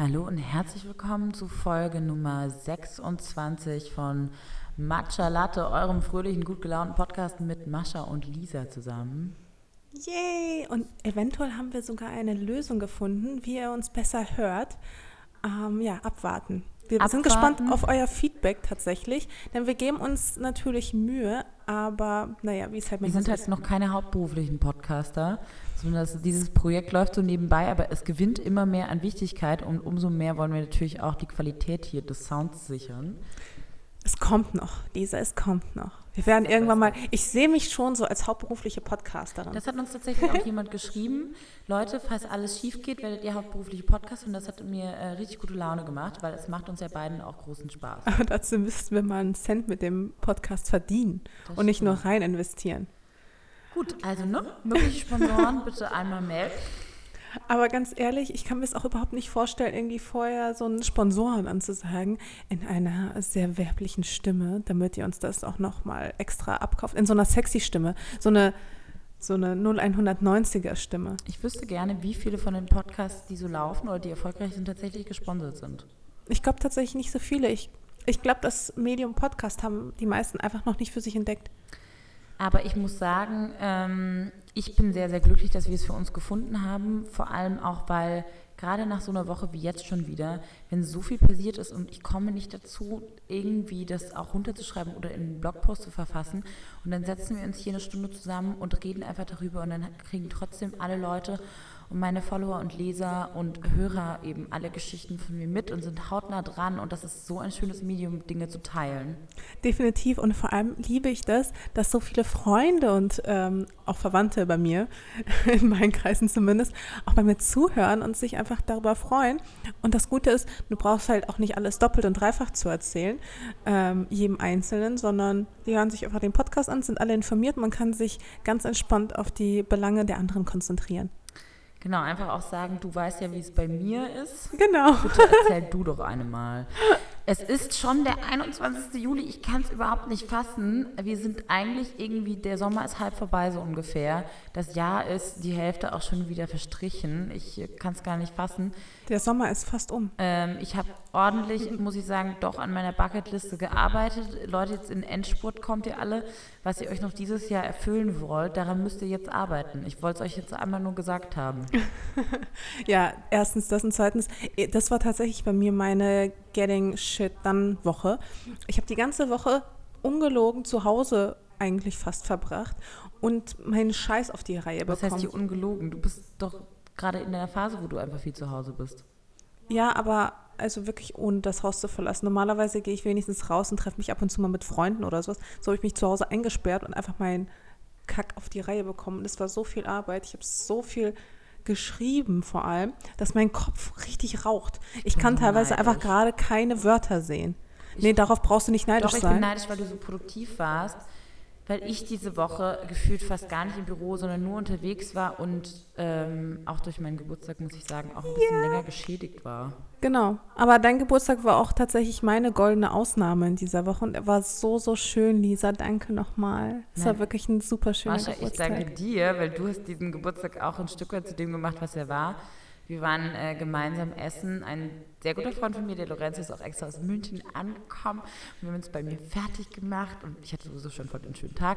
Hallo und herzlich willkommen zu Folge Nummer 26 von Matcha Latte, eurem fröhlichen, gut gelaunten Podcast mit Mascha und Lisa zusammen. Yay! Und eventuell haben wir sogar eine Lösung gefunden, wie ihr uns besser hört. Ähm, ja, abwarten. Wir Abwarten. sind gespannt auf euer Feedback tatsächlich, denn wir geben uns natürlich Mühe, aber naja, wie es halt Wir manchmal sind halt noch keine hauptberuflichen Podcaster, sondern das, dieses Projekt läuft so nebenbei, aber es gewinnt immer mehr an Wichtigkeit und umso mehr wollen wir natürlich auch die Qualität hier des Sounds sichern. Es kommt noch, Lisa, es kommt noch. Wir werden irgendwann mal, ich sehe mich schon so als hauptberufliche Podcasterin. Das hat uns tatsächlich auch jemand geschrieben. Leute, falls alles schief geht, werdet ihr hauptberufliche Podcaster und das hat mir äh, richtig gute Laune gemacht, weil es macht uns ja beiden auch großen Spaß. aber dazu müssten wir mal einen Cent mit dem Podcast verdienen Das und nicht nur stimmt. rein investieren. Gut, also ne, mögliche Sponsoren bitte einmal melden. Aber ganz ehrlich, ich kann mir es auch überhaupt nicht vorstellen, irgendwie vorher so einen Sponsoren anzusagen in einer sehr werblichen Stimme, damit ihr uns das auch nochmal extra abkauft. In so einer sexy Stimme. So eine, so eine 0190er Stimme. Ich wüsste gerne, wie viele von den Podcasts, die so laufen oder die erfolgreich sind, tatsächlich gesponsert sind. Ich glaube tatsächlich nicht so viele. Ich, ich glaube, das Medium Podcast haben die meisten einfach noch nicht für sich entdeckt. Aber ich muss sagen, ähm, ich bin sehr, sehr glücklich, dass wir es für uns gefunden haben. Vor allem auch, weil gerade nach so einer Woche wie jetzt schon wieder, wenn so viel passiert ist und ich komme nicht dazu, irgendwie das auch runterzuschreiben oder in einen Blogpost zu verfassen. Und dann setzen wir uns hier eine Stunde zusammen und reden einfach darüber und dann kriegen trotzdem alle Leute und meine Follower und Leser und Hörer eben alle Geschichten von mir mit und sind hautnah dran. Und das ist so ein schönes Medium, Dinge zu teilen. Definitiv und vor allem liebe ich das, dass so viele Freunde und ähm, auch Verwandte bei mir, in meinen Kreisen zumindest, auch bei mir zuhören und sich einfach darüber freuen. Und das Gute ist, du brauchst halt auch nicht alles doppelt und dreifach zu erzählen, ähm, jedem Einzelnen, sondern die hören sich einfach den Podcast an, sind alle informiert, man kann sich ganz entspannt auf die Belange der anderen konzentrieren. Genau, einfach auch sagen, du weißt ja, wie es bei mir ist. Genau. Bitte erzähl du doch eine mal. Es ist schon der 21. Juli, ich kann es überhaupt nicht fassen. Wir sind eigentlich irgendwie, der Sommer ist halb vorbei so ungefähr. Das Jahr ist die Hälfte auch schon wieder verstrichen. Ich kann es gar nicht fassen. Der Sommer ist fast um. Ähm, ich habe ordentlich, muss ich sagen, doch an meiner Bucketliste gearbeitet. Leute, jetzt in Endspurt kommt ihr alle. Was ihr euch noch dieses Jahr erfüllen wollt, daran müsst ihr jetzt arbeiten. Ich wollte es euch jetzt einmal nur gesagt haben. Ja, erstens das und zweitens, eh, das war tatsächlich bei mir meine Getting Shit Done Woche. Ich habe die ganze Woche ungelogen zu Hause eigentlich fast verbracht und meinen Scheiß auf die Reihe Was bekommen. heißt hier ungelogen? Du bist doch gerade in der Phase, wo du einfach viel zu Hause bist. ja, aber also wirklich ohne das Haus zu verlassen. Normalerweise gehe ich wenigstens raus und treffe mich ab und zu mal mit Freunden oder sowas. So habe ich mich zu Hause eingesperrt und einfach meinen Kack auf die Reihe bekommen. Und es war so viel Arbeit. Ich habe so viel geschrieben vor allem, dass mein Kopf richtig raucht. Ich kann bin teilweise neidisch. einfach gerade keine Wörter sehen. nee, darauf brauchst du nicht neidisch Doch, ich bin sein. neidisch, weil du so produktiv warst, weil ich diese Woche gefühlt fast gar nicht im Büro, sondern nur unterwegs war und ähm, auch durch meinen Geburtstag, muss ich sagen, auch ein bisschen länger geschädigt war. Genau. Aber dein Geburtstag war auch tatsächlich meine goldene Ausnahme in dieser Woche und er war so, so schön, Lisa. Danke nochmal. Es war wirklich ein super schöner Mascha, ich Geburtstag. danke dir, weil du hast diesen Geburtstag auch ein Stück weit zu dem gemacht, was er war. Wir waren äh, gemeinsam essen. Ein sehr guter Freund von mir, der Lorenzo, ist auch extra aus München angekommen. Und wir haben uns bei mir fertig gemacht und ich hatte sowieso schon voll den schönen Tag.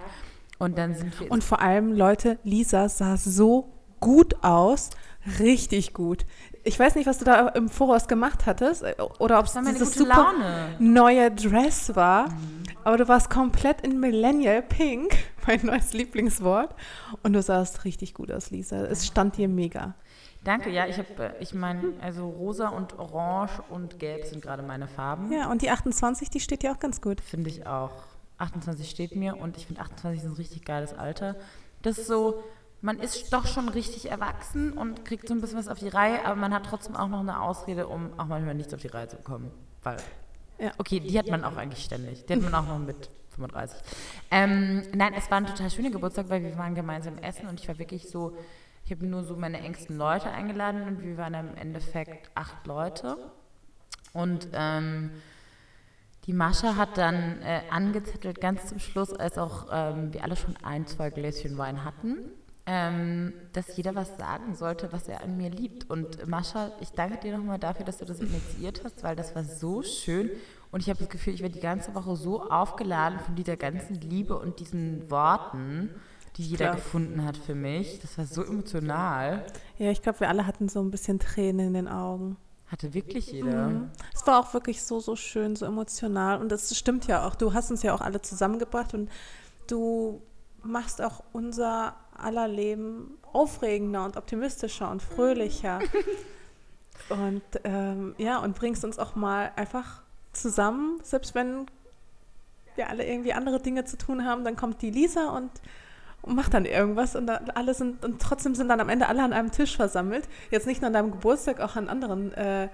Und dann sind wir Und vor allem, Leute, Lisa sah so gut aus. Richtig gut. Ich weiß nicht, was du da im Voraus gemacht hattest äh, oder ob es dieses super Laune. neue Dress war. Aber du warst komplett in Millennial Pink, mein neues Lieblingswort. Und du sahst richtig gut aus, Lisa. Es stand dir mega. Danke, ja, ich habe, ich meine, also rosa und orange und gelb sind gerade meine Farben. Ja, und die 28, die steht dir auch ganz gut. Finde ich auch. 28 steht mir und ich finde 28 ist ein richtig geiles Alter. Das ist so, man ist doch schon richtig erwachsen und kriegt so ein bisschen was auf die Reihe, aber man hat trotzdem auch noch eine Ausrede, um auch manchmal nichts auf die Reihe zu bekommen. Weil, Ja. okay, die hat man auch eigentlich ständig. Die hat man auch noch mit 35. Ähm, nein, es war ein total schöner Geburtstag, weil wir waren gemeinsam essen und ich war wirklich so, ich habe nur so meine engsten Leute eingeladen und wir waren im Endeffekt acht Leute. Und ähm, die Mascha hat dann äh, angezettelt, ganz zum Schluss, als auch ähm, wir alle schon ein, zwei Gläschen Wein hatten, ähm, dass jeder was sagen sollte, was er an mir liebt. Und Mascha, ich danke dir nochmal dafür, dass du das initiiert hast, weil das war so schön. Und ich habe das Gefühl, ich werde die ganze Woche so aufgeladen von dieser ganzen Liebe und diesen Worten, die jeder Klar. gefunden hat für mich. Das war so emotional. Ja, ich glaube, wir alle hatten so ein bisschen Tränen in den Augen. Hatte wirklich jeder. Mhm. Es war auch wirklich so, so schön, so emotional. Und das stimmt ja auch. Du hast uns ja auch alle zusammengebracht und du machst auch unser aller Leben aufregender und optimistischer und fröhlicher. und ähm, ja, und bringst uns auch mal einfach zusammen, selbst wenn wir alle irgendwie andere Dinge zu tun haben, dann kommt die Lisa und, und macht dann irgendwas und da, alle sind und trotzdem sind dann am Ende alle an einem Tisch versammelt. Jetzt nicht nur an deinem Geburtstag, auch an anderen, äh,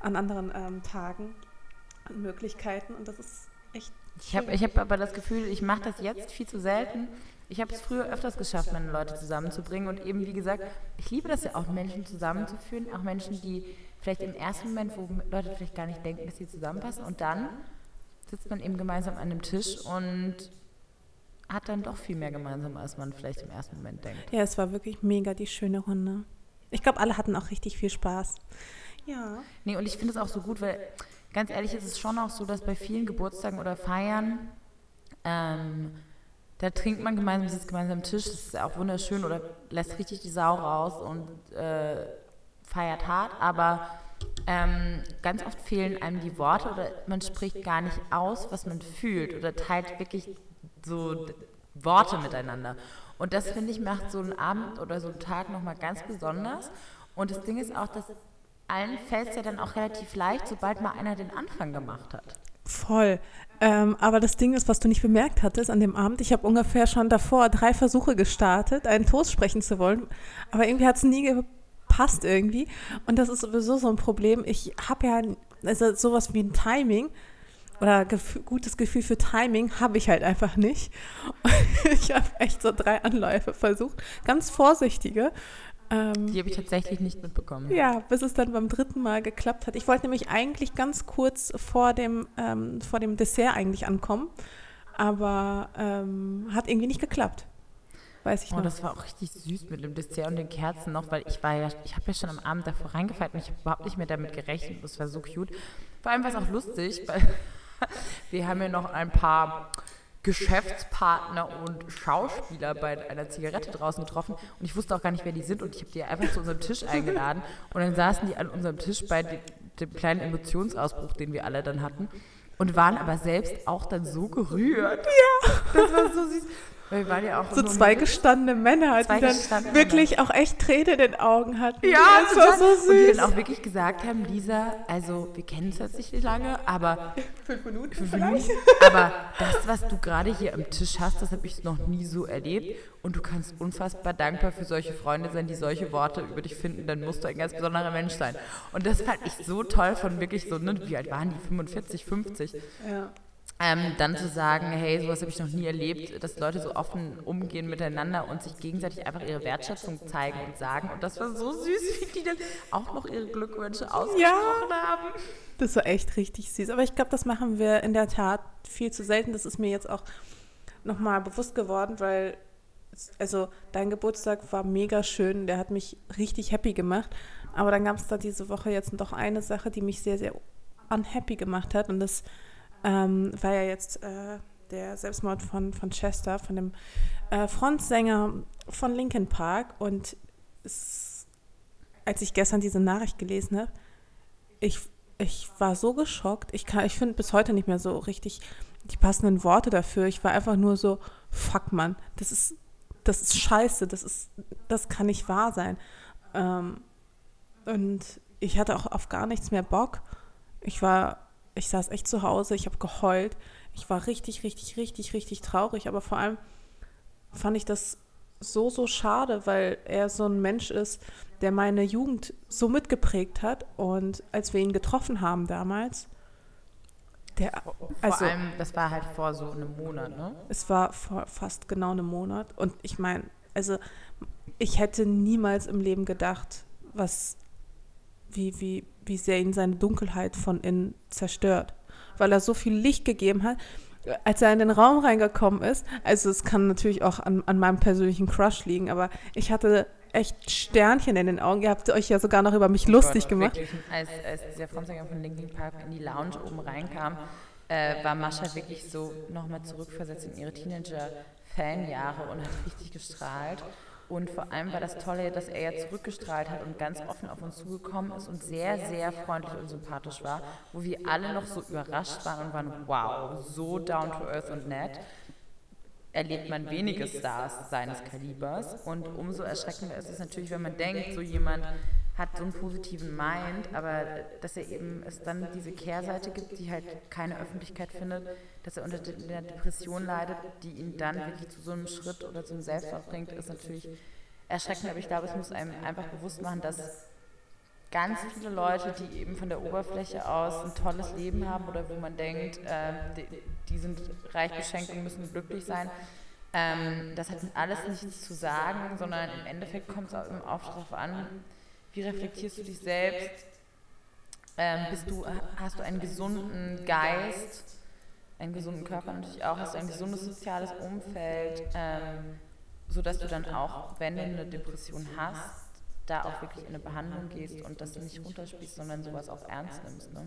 an anderen ähm, Tagen und Möglichkeiten und das ist echt. Ich habe ich hab aber das Gefühl, ich mache das jetzt viel zu selten ich habe es früher öfters geschafft, meine Leute zusammenzubringen und eben, wie gesagt, ich liebe das ja auch, Menschen zusammenzuführen, auch Menschen, die vielleicht im ersten Moment, wo Leute vielleicht gar nicht denken, dass sie zusammenpassen und dann sitzt man eben gemeinsam an einem Tisch und hat dann doch viel mehr gemeinsam, als man vielleicht im ersten Moment denkt. Ja, es war wirklich mega die schöne Runde. Ich glaube, alle hatten auch richtig viel Spaß. Ja. Nee, und ich finde es auch so gut, weil ganz ehrlich ist es schon auch so, dass bei vielen Geburtstagen oder Feiern ähm, da trinkt man gemeinsam, sitzt gemeinsam am Tisch, das ist auch wunderschön oder lässt richtig die Sau raus und äh, feiert hart, aber ähm, ganz oft fehlen einem die Worte oder man spricht gar nicht aus, was man fühlt oder teilt wirklich so Worte miteinander. Und das, finde ich, macht so einen Abend oder so einen Tag nochmal ganz besonders. Und das Ding ist auch, dass allen fällt es ja dann auch relativ leicht, sobald mal einer den Anfang gemacht hat. Voll. Ähm, aber das Ding ist, was du nicht bemerkt hattest an dem Abend, ich habe ungefähr schon davor drei Versuche gestartet, einen Toast sprechen zu wollen, aber irgendwie hat es nie gepasst irgendwie. Und das ist sowieso so ein Problem. Ich habe ja also sowas wie ein Timing oder gef gutes Gefühl für Timing habe ich halt einfach nicht. ich habe echt so drei Anläufe versucht, ganz vorsichtige. Ähm, die habe ich tatsächlich nicht mitbekommen. Ja, bis es dann beim dritten Mal geklappt hat. Ich wollte nämlich eigentlich ganz kurz vor dem, ähm, vor dem Dessert eigentlich ankommen, aber ähm, hat irgendwie nicht geklappt. Weiß ich oh, noch. das war auch richtig süß mit dem Dessert und den Kerzen noch, weil ich war ja, ich habe ja schon am Abend davor reingefallen und ich habe überhaupt nicht mehr damit gerechnet. Das war so cute. Vor allem war es auch lustig, weil wir haben ja noch ein paar Geschäftspartner und Schauspieler bei einer Zigarette draußen getroffen und ich wusste auch gar nicht, wer die sind und ich habe die einfach zu unserem Tisch eingeladen und dann saßen die an unserem Tisch bei dem, dem kleinen Emotionsausbruch, den wir alle dann hatten und waren aber selbst auch dann so gerührt. Ja. Das war so süß. Weil wir waren ja auch so zwei gestandene Männer, die dann wirklich Männer. auch echt Tränen in den Augen hatten. Ja, das war so süß. Und die dann auch wirklich gesagt haben, Lisa, also wir kennen es jetzt nicht lange, aber fünf Minuten, fünf Minuten aber das, was du gerade hier am Tisch hast, das habe ich noch nie so erlebt. Und du kannst unfassbar dankbar für solche Freunde sein, die solche Worte über dich finden. Dann musst du ein ganz besonderer Mensch sein. Und das fand ich so toll von wirklich so, ne, wie alt waren die? 45, 50? Ja. Ähm, dann zu sagen, hey, sowas habe ich noch nie erlebt, dass Leute so offen umgehen miteinander und sich gegenseitig einfach ihre Wertschätzung zeigen und sagen. Und das war so süß, wie die dann auch noch ihre Glückwünsche ausgesprochen ja, haben. Das war echt richtig süß. Aber ich glaube, das machen wir in der Tat viel zu selten. Das ist mir jetzt auch nochmal bewusst geworden, weil, also dein Geburtstag war mega schön. Der hat mich richtig happy gemacht. Aber dann gab es da diese Woche jetzt doch eine Sache, die mich sehr, sehr unhappy gemacht hat. Und das ähm, war ja jetzt äh, der Selbstmord von, von Chester, von dem äh, Frontsänger von Linkin Park. Und es, als ich gestern diese Nachricht gelesen habe, ich, ich war so geschockt. Ich, ich finde bis heute nicht mehr so richtig die passenden Worte dafür. Ich war einfach nur so, fuck man, das ist, das ist scheiße, das ist, das kann nicht wahr sein. Ähm, und ich hatte auch auf gar nichts mehr Bock. Ich war ich saß echt zu Hause, ich habe geheult. Ich war richtig, richtig, richtig, richtig traurig. Aber vor allem fand ich das so, so schade, weil er so ein Mensch ist, der meine Jugend so mitgeprägt hat. Und als wir ihn getroffen haben damals, der, also, vor allem, das war halt vor so einem Monat, ne? Es war vor fast genau einem Monat. Und ich meine, also ich hätte niemals im Leben gedacht, was wie, wie, wie sehr ihn seine Dunkelheit von innen zerstört. Weil er so viel Licht gegeben hat. als er in den Raum reingekommen ist, also es kann natürlich auch an, an meinem persönlichen Crush liegen, aber ich hatte echt Sternchen in den Augen. Ihr habt euch ja sogar noch über mich oh lustig gemacht. Als, als dieser Frontsänger von Linkin Park in die Lounge oben reinkam, äh, war Mascha wirklich so nochmal zurückversetzt in ihre Teenager-Fanjahre und hat richtig gestrahlt. Und vor allem war das Tolle, dass er ja zurückgestrahlt hat und ganz offen auf uns zugekommen ist und sehr, sehr freundlich und sympathisch war, wo wir alle noch so überrascht waren und waren, wow, so down to earth und nett erlebt man wenige Stars seines Kalibers. Und umso erschreckender ist es natürlich, wenn man denkt, so jemand hat so einen positiven Mind, aber dass er eben es dann diese Kehrseite gibt, die halt keine Öffentlichkeit findet, dass er unter der Depression leidet, die ihn dann wirklich zu so einem Schritt oder zum Selbstmord bringt, ist natürlich erschreckend. Aber ich glaube, es muss einem einfach bewusst machen, dass ganz viele Leute, die eben von der Oberfläche aus ein tolles Leben haben oder wo man denkt, äh, die, die, sind reich beschenkt und müssen glücklich sein. Ähm, das hat alles nichts zu sagen, sondern im Endeffekt kommt es auch darauf an, wie reflektierst du dich selbst? Ähm, bist du, hast du einen gesunden Geist, einen gesunden Körper natürlich auch, hast du ein gesundes soziales Umfeld, ähm, sodass du dann auch, wenn du eine Depression hast, da auch wirklich in eine Behandlung gehst und das nicht runterspielst, sondern sowas auch ernst nimmst. Ne?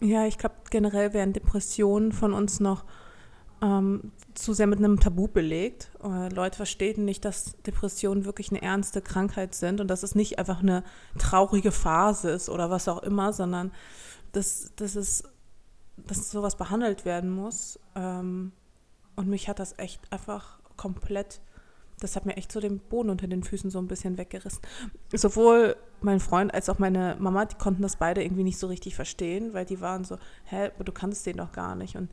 Ja, ich glaube, generell werden Depressionen von uns noch ähm, zu sehr mit einem Tabu belegt. Äh, Leute verstehen nicht, dass Depressionen wirklich eine ernste Krankheit sind und dass es nicht einfach eine traurige Phase ist oder was auch immer, sondern dass, dass, es, dass sowas behandelt werden muss. Ähm, und mich hat das echt einfach komplett das hat mir echt so den Boden unter den Füßen so ein bisschen weggerissen. Sowohl mein Freund als auch meine Mama, die konnten das beide irgendwie nicht so richtig verstehen, weil die waren so, hä, du kannst den doch gar nicht und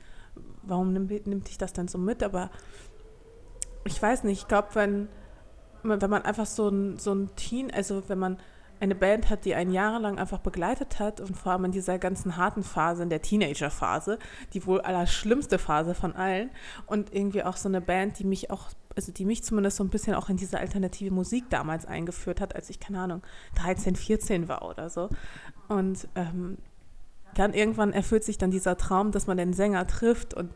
warum nimmt, nimmt dich das denn so mit? Aber ich weiß nicht, ich glaube, wenn, wenn man einfach so ein, so ein Teen, also wenn man eine Band hat, die einen jahrelang einfach begleitet hat und vor allem in dieser ganzen harten Phase, in der Teenager-Phase, die wohl allerschlimmste Phase von allen und irgendwie auch so eine Band, die mich auch, also die mich zumindest so ein bisschen auch in diese alternative Musik damals eingeführt hat, als ich, keine Ahnung, 13, 14 war oder so. Und ähm, dann irgendwann erfüllt sich dann dieser Traum, dass man den Sänger trifft und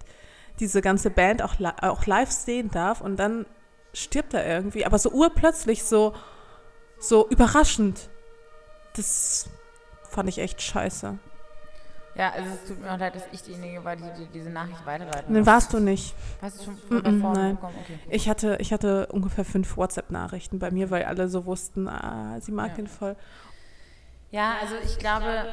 diese ganze Band auch, auch live sehen darf und dann stirbt er irgendwie, aber so urplötzlich so, so überraschend. Das fand ich echt scheiße. Ja, also es tut mir auch leid, dass ich diejenige war, die, die diese Nachricht weiterleiten Nein, warst du nicht. Hast du schon mm -mm, nein. Okay. Ich, hatte, ich hatte ungefähr fünf WhatsApp-Nachrichten bei mir, weil alle so wussten, ah, sie mag ja. ihn voll. Ja, also ich glaube,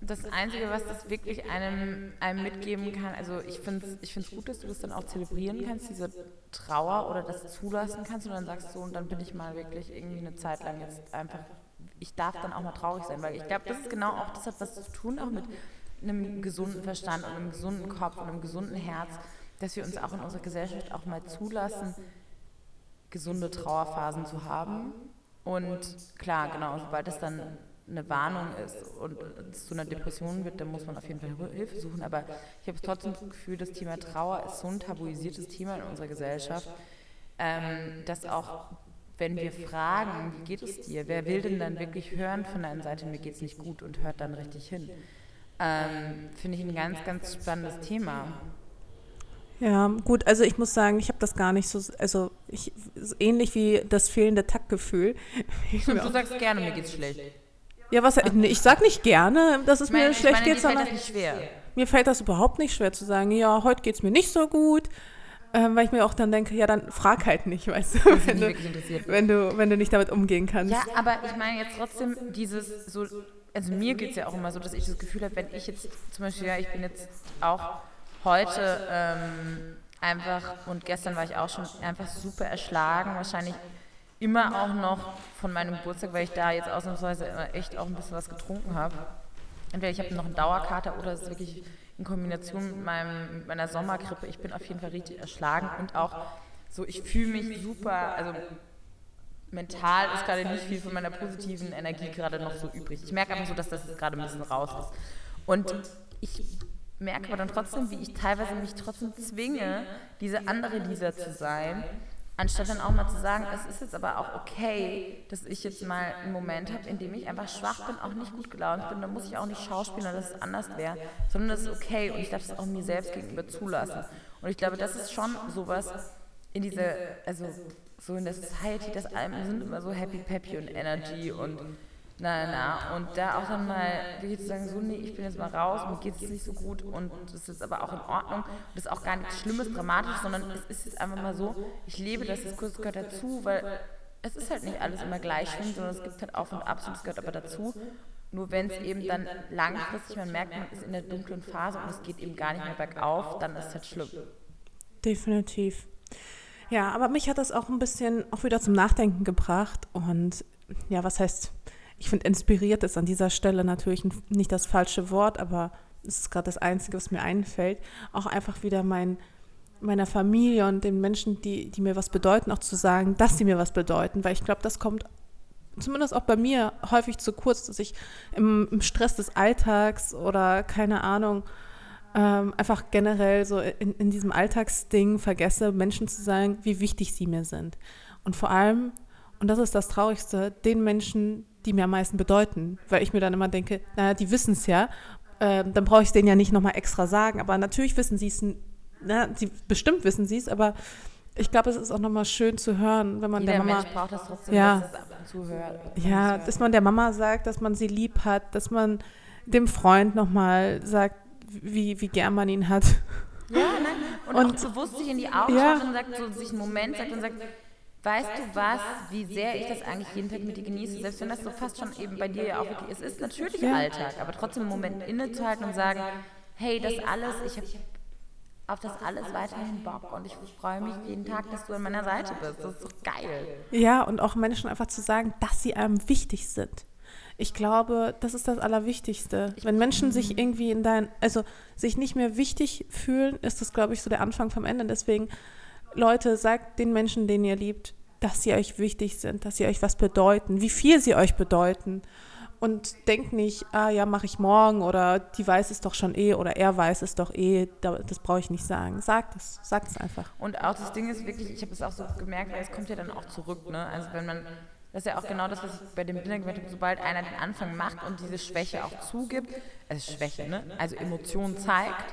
das Einzige, was das wirklich einem, einem mitgeben kann, also ich finde es ich find's gut, dass du das dann auch zelebrieren kannst, diese Trauer oder das zulassen kannst und dann sagst du, und dann bin ich mal wirklich irgendwie eine Zeit lang jetzt einfach, ich darf dann auch mal traurig sein, weil ich glaube, das ist genau auch, das hat was zu tun, auch mit einem gesunden Verstand und einem gesunden Kopf und einem gesunden Herz, dass wir uns auch in unserer Gesellschaft auch mal zulassen, gesunde Trauerphasen zu haben. Und klar, genau, sobald es dann eine Warnung ist und es zu einer Depression wird, dann muss man auf jeden Fall Hilfe suchen. Aber ich habe trotzdem das Gefühl, das Thema Trauer ist so ein tabuisiertes Thema in unserer Gesellschaft, ähm, dass auch wenn wir fragen, wie geht es dir, wer will denn dann wirklich hören von deiner Seite, mir geht es nicht gut und hört dann richtig hin. Ähm, Finde ich ein ganz, ganz spannendes Thema. Ja, gut, also ich muss sagen, ich habe das gar nicht so, also ich, ähnlich wie das fehlende Taktgefühl. du sagst gerne, mir geht's schlecht. Ja, was, ich sag nicht gerne, dass es ich meine, mir schlecht meine, geht, sondern das nicht schwer. mir fällt das überhaupt nicht schwer zu sagen, ja, heute geht es mir nicht so gut, ähm, weil ich mir auch dann denke, ja, dann frag halt nicht, weißt du, wenn du, wenn du, wenn du nicht damit umgehen kannst. Ja, aber ich meine jetzt trotzdem dieses so, also mir geht es ja auch immer so, dass ich das Gefühl habe, wenn ich jetzt zum Beispiel, ja, ich bin jetzt auch heute ähm, einfach und gestern war ich auch schon einfach super erschlagen, wahrscheinlich immer auch noch von meinem Geburtstag, weil ich da jetzt ausnahmsweise echt auch ein bisschen was getrunken habe. Entweder ich habe noch einen Dauerkater oder es ist wirklich in Kombination mit, meinem, mit meiner Sommergrippe. Ich bin auf jeden Fall richtig erschlagen und auch so, ich fühle mich super, also mental ist gerade nicht viel von meiner positiven Energie gerade noch so übrig. Ich merke einfach so, dass das gerade ein bisschen raus ist. Und ich merke aber dann trotzdem, wie ich teilweise mich trotzdem zwinge, diese andere Lisa zu sein Anstatt dann auch mal zu sagen, es ist jetzt aber auch okay, dass ich jetzt mal einen Moment habe, in dem ich einfach schwach bin, auch nicht gut gelaunt bin. Dann muss ich auch nicht schauspielen, dass es anders wäre, sondern das ist okay und ich darf das auch mir selbst gegenüber zulassen. Und ich glaube, das ist schon sowas in diese, also so in der Society, dass alle sind immer so happy, peppy und energy und na, na, und da auch dann mal wirklich zu sagen, so, nee, ich bin jetzt mal raus, mir geht es nicht so gut und das ist aber auch in Ordnung. Das ist auch gar nichts Schlimmes, Dramatisches, sondern es ist jetzt einfach mal so, ich lebe das, das gehört dazu, weil es ist halt nicht alles immer gleich schlimm, sondern es gibt halt Auf und Abs und es gehört aber dazu. Nur wenn es eben dann langfristig, man merkt, man ist in der dunklen Phase und es geht eben gar nicht mehr bergauf, dann ist es halt schlimm. Definitiv. Ja, aber mich hat das auch ein bisschen auch wieder zum Nachdenken gebracht und ja, was heißt ich finde, inspiriert ist an dieser Stelle natürlich nicht das falsche Wort, aber es ist gerade das Einzige, was mir einfällt. Auch einfach wieder mein, meiner Familie und den Menschen, die, die mir was bedeuten, auch zu sagen, dass sie mir was bedeuten, weil ich glaube, das kommt zumindest auch bei mir häufig zu kurz, dass ich im, im Stress des Alltags oder keine Ahnung, ähm, einfach generell so in, in diesem Alltagsding vergesse, Menschen zu sagen, wie wichtig sie mir sind. Und vor allem, und das ist das Traurigste, den Menschen, die mir am meisten bedeuten, weil ich mir dann immer denke, naja, die wissen es ja, äh, dann brauche ich es denen ja nicht nochmal extra sagen, aber natürlich wissen sie es, sie, bestimmt wissen sie es, aber ich glaube, es ist auch nochmal schön zu hören, wenn man Jeder der Mama. Mensch braucht das trotzdem, ja, dass es ab und zu hört. Ja, dass man der Mama sagt, dass man sie lieb hat, dass man dem Freund nochmal sagt, wie, wie gern man ihn hat. Ja, nein. Und, und auch bewusst sich in die Augen ja. schaut und sagt, so sich einen Moment sagt und sagt, Weißt du was, wie sehr ich das eigentlich jeden Tag mit dir genieße, selbst wenn das so fast schon eben bei dir ja auch wirklich, es ist natürlich. Alltag, aber trotzdem einen Moment innezuhalten und sagen, hey, das alles, ich habe auf das alles weiterhin Bock und ich freue mich jeden Tag, dass du an meiner Seite bist. Das ist doch geil. Ja, und auch Menschen einfach zu sagen, dass sie einem wichtig sind. Ich glaube, das ist das Allerwichtigste. Wenn Menschen sich irgendwie in dein, also sich nicht mehr wichtig fühlen, ist das, glaube ich, so der Anfang vom Ende. Deswegen, Leute, sagt den Menschen, denen ihr liebt, dass sie euch wichtig sind, dass sie euch was bedeuten, wie viel sie euch bedeuten. Und denkt nicht, ah ja, mache ich morgen oder die weiß es doch schon eh oder er weiß es doch eh, da- das brauche ich nicht sagen. Sagt es, sagt es einfach. Und auch das Ding ist wirklich, ich habe es auch so gemerkt, weil es kommt ja dann auch zurück, ne? Also wenn man, das ist ja auch genau das, was ich bei dem Dinner gemerkt habe, sobald einer den Anfang macht und diese Schwäche auch zugibt, also Schwäche, ne? Also Emotionen zeigt,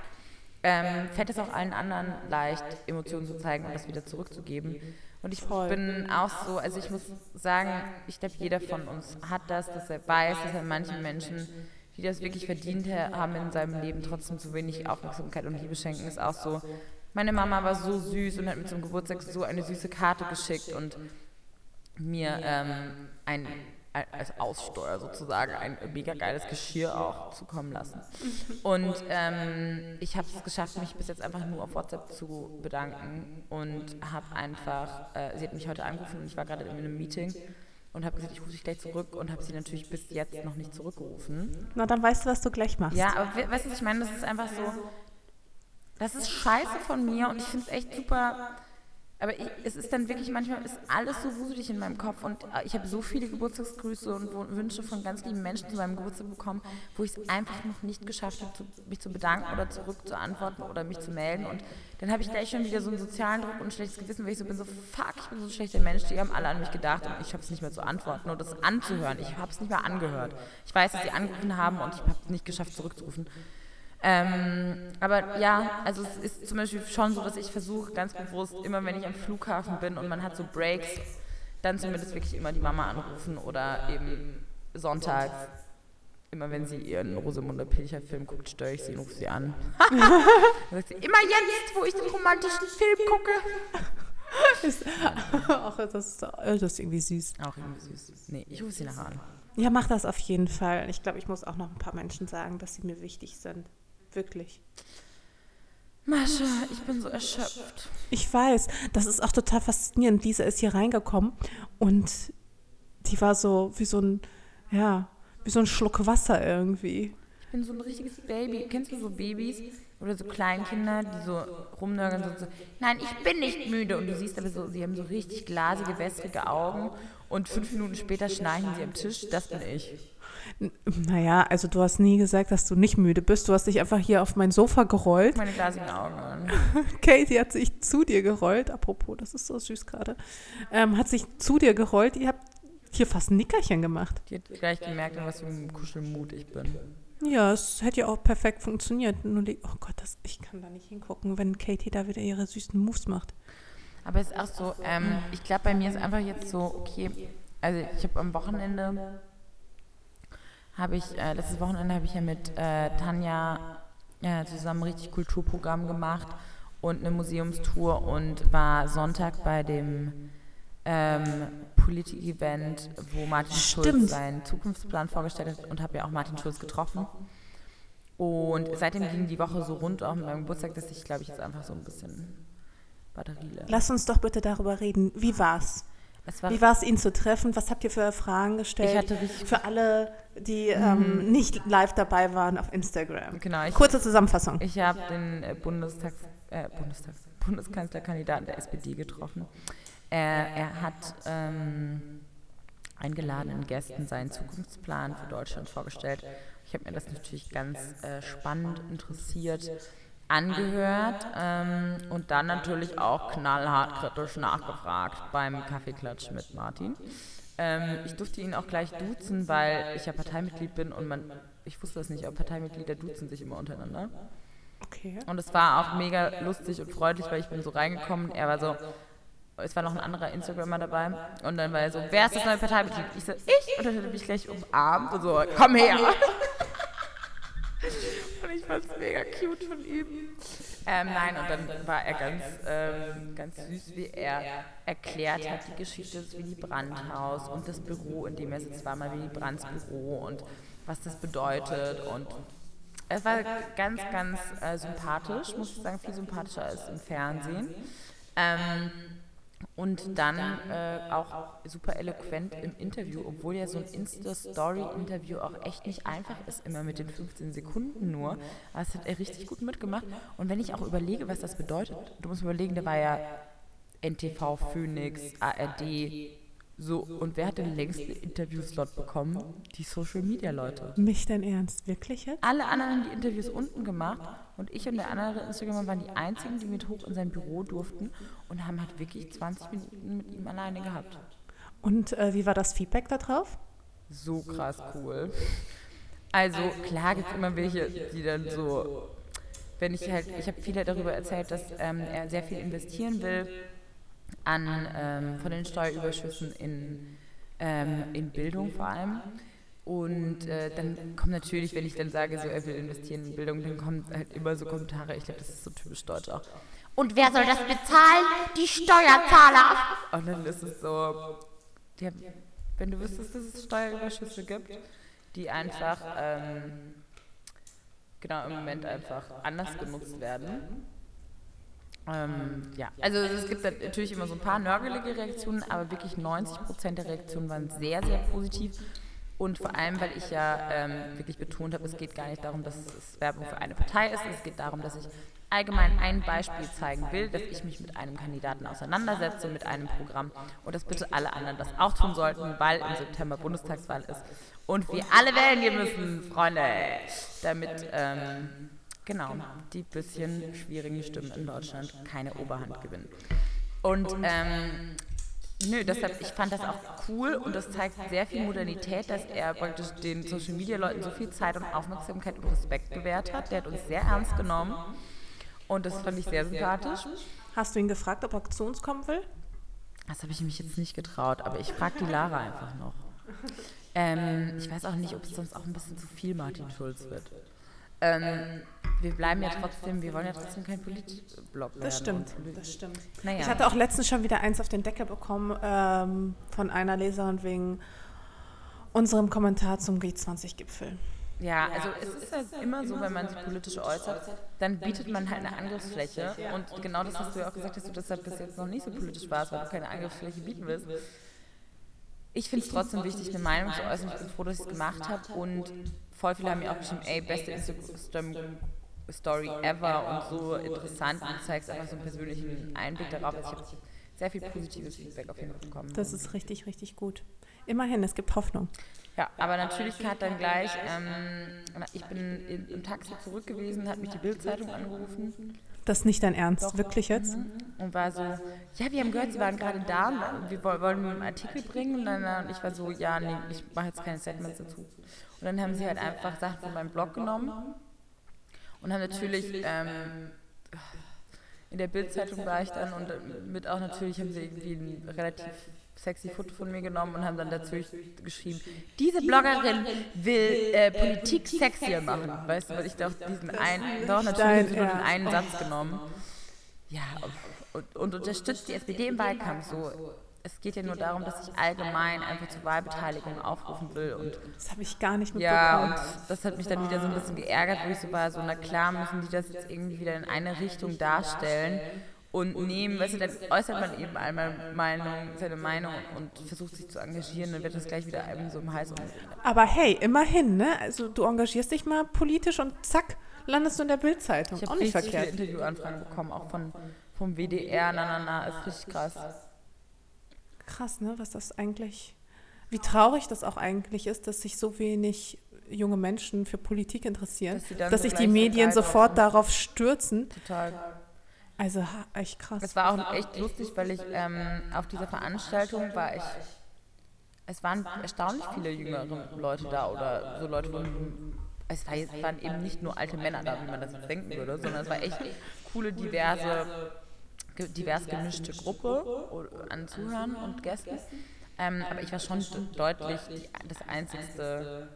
ähm, fällt es auch allen anderen leicht, Emotionen zu zeigen und das wieder zurückzugeben. Und ich Voll. bin auch so, also ich muss sagen, ich glaube, jeder von uns hat das, dass er weiß, dass er manchen Menschen, die das wirklich verdient haben in seinem Leben, trotzdem zu wenig Aufmerksamkeit und Liebe schenken, ist auch so. Meine Mama war so süß und hat mir zum Geburtstag so eine süße Karte geschickt und mir ähm, ein, ein, als Aussteuer sozusagen ein mega geiles Geschirr auch zukommen lassen. Und ähm, ich habe es geschafft, mich bis jetzt einfach nur auf WhatsApp zu bedanken und habe einfach, äh, sie hat mich heute angerufen und ich war gerade in einem Meeting und habe gesagt, ich rufe dich gleich zurück und habe sie natürlich bis jetzt noch nicht zurückgerufen. Na, dann weißt du, was du gleich machst. Ja, aber we- weißt du, was ich meine? Das ist einfach so, das ist scheiße von mir und ich finde es echt super. Aber ich, es ist dann wirklich manchmal ist alles so wuselig in meinem Kopf und äh, ich habe so viele Geburtstagsgrüße und Wünsche von ganz lieben Menschen zu meinem Geburtstag bekommen, wo ich es einfach noch nicht geschafft habe, mich zu bedanken oder zurück zu antworten oder mich zu melden. Und dann habe ich gleich schon wieder so einen sozialen Druck und ein schlechtes Gewissen, weil ich so bin, so fuck, ich bin so ein schlechter Mensch, die haben alle an mich gedacht und ich habe es nicht mehr zu antworten oder das anzuhören. Ich habe es nicht mehr angehört. Ich weiß, dass sie angerufen haben und ich habe es nicht geschafft zurückzurufen. Ähm, aber ja, also es ist zum Beispiel schon so, dass ich versuche ganz bewusst, immer wenn ich am Flughafen bin und man hat so Breaks, dann zumindest wirklich immer die Mama anrufen oder eben sonntags, immer wenn sie ihren Rosamunde Pilcher-Film guckt, störe ich sie und rufe sie an. dann sagt sie, immer jetzt, wo ich den romantischen Film gucke. Ach, das ist, das ist irgendwie süß. Auch irgendwie süß. Nee, ich rufe sie nachher an. Ja, mach das auf jeden Fall. Ich glaube, ich muss auch noch ein paar Menschen sagen, dass sie mir wichtig sind. Wirklich. Mascha, ich bin so erschöpft. Ich weiß, das ist auch total faszinierend. Lisa ist hier reingekommen und die war so wie so ein, ja, wie so ein Schluck Wasser irgendwie. Ich bin so ein richtiges Baby. Kennst du so Babys oder so Kleinkinder, die so rumnörgeln und so, nein, ich bin nicht müde. Und du siehst aber so, sie haben so richtig glasige, wässrige Augen und fünf Minuten später schnarchen sie am Tisch. Das bin ich. Naja, also du hast nie gesagt, dass du nicht müde bist. Du hast dich einfach hier auf mein Sofa gerollt. Meine glasigen Augen an. Katie hat sich zu dir gerollt. Apropos, das ist so süß gerade. Ähm, hat sich zu dir gerollt. Ihr habt hier fast ein Nickerchen gemacht. Die hat gleich gemerkt, was für einem Kuschelmut ich bin. Ja, es hätte ja auch perfekt funktioniert. Nur die, oh Gott, das, ich kann da nicht hingucken, wenn Katie da wieder ihre süßen Moves macht. Aber es ist auch so, ähm, ich glaube, bei mir ist einfach jetzt so, okay, also ich habe am Wochenende, habe ich, äh, letztes Wochenende habe ich ja mit äh, Tanja äh, zusammen ein richtig Kulturprogramm gemacht und eine Museumstour und war Sonntag bei dem ähm, Politik-Event, wo Martin Stimmt. Schulz seinen Zukunftsplan vorgestellt hat und habe ja auch Martin Schulz getroffen. Und seitdem ging die Woche so rund, auch mit meinem Geburtstag, dass ich, glaube ich, jetzt einfach so ein bisschen Batterie leer. Lass uns doch bitte darüber reden. Wie war's? War Wie war es, ihn zu treffen? Was habt ihr für Fragen gestellt? Ich hatte richtig- für alle, die ähm, nicht live dabei waren auf Instagram. Genau, ich, Kurze Zusammenfassung. ich habe den äh, Bundestags, äh, Bundestags, Bundeskanzlerkandidaten der SPD getroffen. Äh, er hat ähm, eingeladenen Gästen seinen Zukunftsplan für Deutschland vorgestellt. Ich habe mir das natürlich ganz äh, spannend, interessiert angehört ähm, und dann natürlich auch knallhart kritisch nachgefragt beim Kaffeeklatsch mit Martin. Ähm, ich durfte ihn auch gleich duzen, weil ich ja Parteimitglied bin und man, ich wusste das nicht, aber Parteimitglieder duzen sich immer untereinander. Okay. Und es war auch mega lustig und freundlich, weil ich bin so reingekommen. Er war so, es war noch ein anderer Instagrammer dabei. Und dann war er so, wer ist das neue Parteimitglied? Ich so, ich? Und dann hat er mich gleich umarmt und so, komm her. Fand es mega cute von ihm. Ähm, nein, und dann war er ganz, ähm, ganz süß, wie er erklärt hat, die Geschichte des Willy Brandt-Haus und das Büro, in dem er sitzt, war mal Willy Brandts Büro und was das bedeutet und es war ganz, ganz äh, sympathisch, muss ich sagen, viel sympathischer als im Fernsehen. Ähm, und dann äh, auch super eloquent im Interview, obwohl ja so ein Insta-Story-Interview auch echt nicht einfach ist, immer mit den 15 Sekunden nur. Aber das hat er richtig gut mitgemacht. Und wenn ich auch überlege, was das bedeutet, du musst überlegen, der war ja NTV, Phoenix, ARD, so. Und wer hat den längsten Interviewslot bekommen? Die Social-Media-Leute. Mich denn ernst? Wirklich jetzt? Alle anderen haben die Interviews unten gemacht und ich und der andere Instagramer waren die einzigen, die mit hoch in sein Büro durften und haben halt wirklich 20 Minuten mit ihm alleine gehabt. Und äh, wie war das Feedback da drauf? So krass cool. Also klar gibt es immer welche, die dann so, wenn ich halt, ich habe viele darüber erzählt, dass ähm, er sehr viel investieren will an ähm, von den Steuerüberschüssen in, ähm, in Bildung vor allem. Und äh, dann kommt natürlich, wenn ich dann sage, so er will investieren in Bildung, dann kommen halt immer so Kommentare. Ich glaube, das ist so typisch deutsch auch. Und wer soll das bezahlen? Die Steuerzahler. Und dann ist es so, ja, wenn du wüsstest, dass es Steuerüberschüsse gibt, die einfach ähm, genau im Moment einfach anders genutzt werden. Ähm, ja, also es gibt natürlich immer so ein paar nörgelige Reaktionen, aber wirklich 90 Prozent der Reaktionen waren sehr, sehr positiv. Und vor allem, weil ich ja ähm, wirklich betont habe, es geht gar nicht darum, dass es Werbung für eine Partei ist. Es geht darum, dass ich allgemein ein Beispiel zeigen will, dass ich mich mit einem Kandidaten auseinandersetze, mit einem Programm und dass bitte alle anderen das auch tun sollten, weil im September Bundestagswahl ist und wir alle wählen gehen müssen, Freunde, damit ähm, genau die bisschen schwierigen Stimmen in Deutschland keine Oberhand gewinnen. Und ähm, Nö, deshalb, ich fand das auch cool und das zeigt sehr viel Modernität, dass er praktisch den Social Media Leuten so viel Zeit und Aufmerksamkeit und Respekt gewährt hat. Der hat uns sehr ernst genommen und das fand ich sehr sympathisch. Hast du ihn gefragt, ob er zu uns kommen will? Das habe ich mich jetzt nicht getraut, aber ich frage die Lara einfach noch. Ähm, ich weiß auch nicht, ob es sonst auch ein bisschen zu viel Martin Schulz wird. Ähm, wir bleiben ja trotzdem, wir wollen ja trotzdem kein Politblog werden. Das stimmt, das stimmt. Naja. Ich hatte auch letztens schon wieder eins auf den Deckel bekommen ähm, von einer Leserin wegen unserem Kommentar zum G20-Gipfel. Ja, also es ist halt immer so, wenn man sich politisch äußert, dann bietet man halt eine Angriffsfläche. Und genau das hast du ja auch gesagt, dass du deshalb bis jetzt noch nicht so politisch warst, weil du keine Angriffsfläche bieten willst. Ich finde es trotzdem wichtig, eine Meinung zu äußern. Ich bin froh, dass ich es gemacht habe. Und voll viele haben mir auch geschrieben, ey, beste Instagram-Story ever und so interessant. Und zeigst einfach so einen persönlichen Einblick darauf. Ich habe sehr viel positives Feedback auf jeden Fall bekommen. Das ist richtig, richtig gut. Immerhin, es gibt Hoffnung. Ja, aber natürlich hat dann gleich, ähm, ich bin in, im Taxi zurück gewesen, hat mich die Bildzeitung angerufen. Das ist nicht dein Ernst, Doch, wirklich jetzt? Mhm. Und war so, ja, wir haben gehört, Sie waren gerade da, wir wollen einen Artikel bringen. Und dann ich war so, ja, nee, ich mache jetzt keine Statements dazu. Und dann haben sie halt einfach Sachen von meinem Blog genommen und haben natürlich ähm, in der Bildzeitung war ich dann und mit auch natürlich haben sie irgendwie ein relativ sexy Foto von mir genommen und haben dann dazu geschrieben, diese Bloggerin will äh, Politik sexier machen. Weißt du, weil ich doch diesen einen, doch natürlich nur den einen Satz genommen. Ja, und, und unterstützt die SPD im Wahlkampf so es geht ja nur darum, dass ich allgemein einfach zur Wahlbeteiligung aufrufen will. Und das habe ich gar nicht mitbekommen. Ja, und das hat mich dann wieder so ein bisschen geärgert, wo ich so war, so, na klar müssen die das jetzt irgendwie wieder in eine Richtung darstellen und nehmen, weißt du, dann äußert man eben einmal Meinung, seine Meinung und versucht sich zu engagieren, dann wird das gleich wieder einem so im Hals. Aber hey, immerhin, ne? Also du engagierst dich mal politisch und zack, landest du in der Bildzeitung. Ich habe richtig verkehrt. viele Interviewanfragen bekommen, auch von, vom WDR, na na na, ist richtig krass. Krass, ne? Was das eigentlich, wie traurig das auch eigentlich ist, dass sich so wenig junge Menschen für Politik interessieren, dass, dass sich die Medien sofort sind. darauf stürzen. Total. Also echt krass. Es war auch echt lustig, weil ich ähm, auf dieser Veranstaltung war ich. Es waren erstaunlich viele jüngere Leute da oder so Leute von. Es war waren eben nicht nur alte Männer da, wie man das jetzt denken würde, sondern es war echt coole, diverse divers gemischte Gruppe an Zuhörern und Gästen. Ähm, aber ich war schon deutlich die, das einzigste.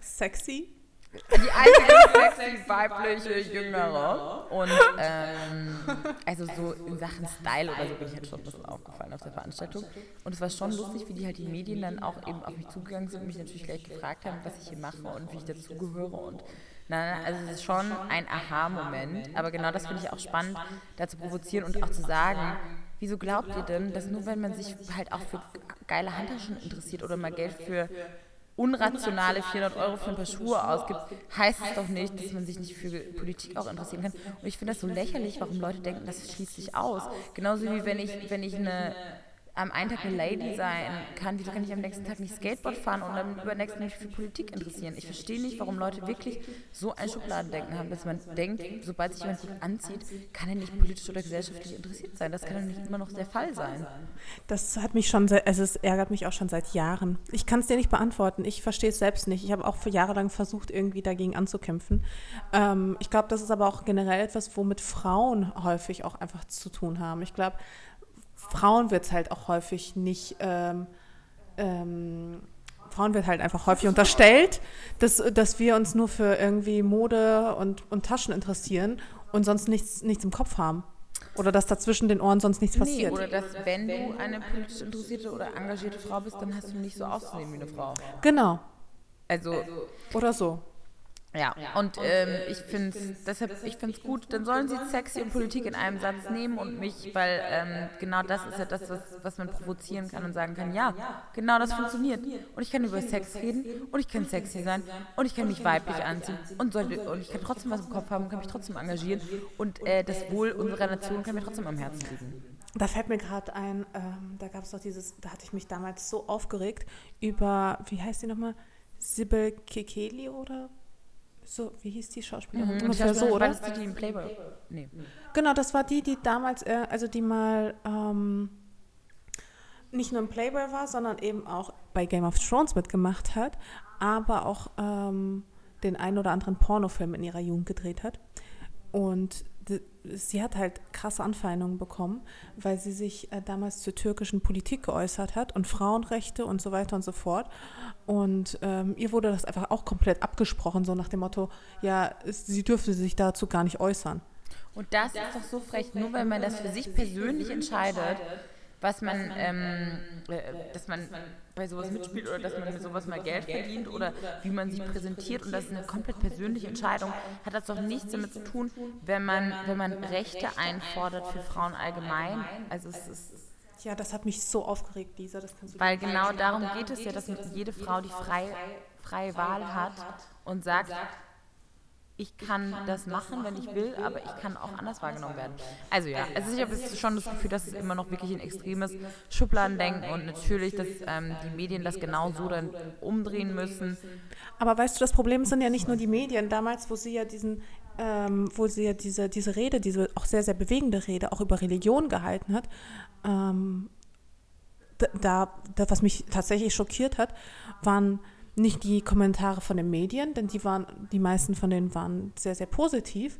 Sexy? Die einzige sexy, weibliche, jüngere. Und ähm, also so in Sachen Style oder so bin ich halt schon ein bisschen aufgefallen auf der Veranstaltung. Und es war schon lustig, wie die halt die Medien dann auch eben auf mich zugegangen sind und mich natürlich gleich gefragt haben, was ich hier mache und wie ich dazugehöre und na, also es ist schon ein Aha-Moment, aber genau das finde ich auch spannend, da zu provozieren und auch zu sagen, wieso glaubt ihr denn, dass nur wenn man sich halt auch für geile Handtaschen interessiert oder mal Geld für unrationale 400 Euro für ein paar Schuhe ausgibt, heißt es doch nicht, dass man sich nicht für Politik auch interessieren kann. Und ich finde das so lächerlich, warum Leute denken, das schließt sich aus. Genauso wie wenn ich, wenn ich eine am einen Tag eine Lady sein kann, wieso kann ich am nächsten Tag nicht Skateboard fahren und am übernächsten mich für Politik interessieren? Ich verstehe nicht, warum Leute wirklich so ein Schubladendenken haben, dass man denkt, sobald sich jemand gut anzieht, kann er nicht politisch oder gesellschaftlich interessiert sein. Das kann doch nicht immer noch der Fall sein. Das hat mich schon, also es ärgert mich auch schon seit Jahren. Ich kann es dir nicht beantworten. Ich verstehe es selbst nicht. Ich habe auch für Jahre versucht, irgendwie dagegen anzukämpfen. Ähm, ich glaube, das ist aber auch generell etwas, womit Frauen häufig auch einfach zu tun haben. Ich glaube, Frauen wird es halt auch häufig nicht, ähm, ähm, Frauen wird halt einfach häufig unterstellt, dass, dass wir uns nur für irgendwie Mode und, und Taschen interessieren und sonst nichts, nichts im Kopf haben. Oder dass da zwischen den Ohren sonst nichts passiert. Nee, oder dass, wenn du eine politisch interessierte oder engagierte Frau bist, dann hast du nicht so auszusehen wie eine Frau. Genau. Also. Oder so. Ja, und ähm, ich finde es deshalb, ich finde es gut, dann sollen sie Sexy und Politik in einem Satz nehmen und mich, weil ähm, genau das ist ja das, was, was man provozieren kann und sagen kann, ja, genau das funktioniert. Und ich kann über Sex reden und ich kann sexy sein und ich kann mich weiblich anziehen und, soll, und ich kann trotzdem was im Kopf haben und kann mich trotzdem engagieren und äh, das Wohl unserer Nation kann mir trotzdem am Herzen liegen. Da fällt mir gerade ein, ähm, da gab es doch dieses, da hatte ich mich damals so aufgeregt über, wie heißt die nochmal? Sibyl Kekeli oder so, wie hieß die Schauspielerin? Mhm. Ungefähr so, oder? War die, die im Playboy? Nee. Genau, das war die, die damals, äh, also die mal ähm, nicht nur im Playboy war, sondern eben auch bei Game of Thrones mitgemacht hat, aber auch ähm, den einen oder anderen Pornofilm in ihrer Jugend gedreht hat. Und sie hat halt krasse Anfeindungen bekommen, weil sie sich äh, damals zur türkischen Politik geäußert hat und Frauenrechte und so weiter und so fort. Und ähm, ihr wurde das einfach auch komplett abgesprochen, so nach dem Motto, ja, sie dürfte sich dazu gar nicht äußern. Und das ist doch so frech, nur weil man das für sich persönlich entscheidet, was man, ähm, äh, dass man bei sowas mitspielt oder dass man mit sowas mal Geld verdient oder wie man sich präsentiert und das ist eine komplett persönliche Entscheidung, hat das doch nichts damit zu tun, wenn man, wenn man Rechte einfordert für Frauen allgemein. Also es ist ja, das hat mich so aufgeregt, Lisa. Das kannst du Weil genau darum geht es ja, dass jede Frau die freie, freie Wahl hat und sagt, ich kann das machen, wenn ich will, aber ich kann auch anders wahrgenommen werden. Also ja, also ich habe jetzt schon das Gefühl, dass es immer noch wirklich ein extremes Schubladendenken und natürlich, dass ähm, die Medien das genau so dann umdrehen müssen. Aber weißt du, das Problem sind ja nicht nur die Medien. Damals, wo sie ja diesen, ähm, wo sie ja diese, diese Rede, diese auch sehr, sehr bewegende Rede auch über Religion gehalten hat, ähm, da, da, was mich tatsächlich schockiert hat, waren nicht die Kommentare von den Medien, denn die waren, die meisten von denen waren sehr, sehr positiv,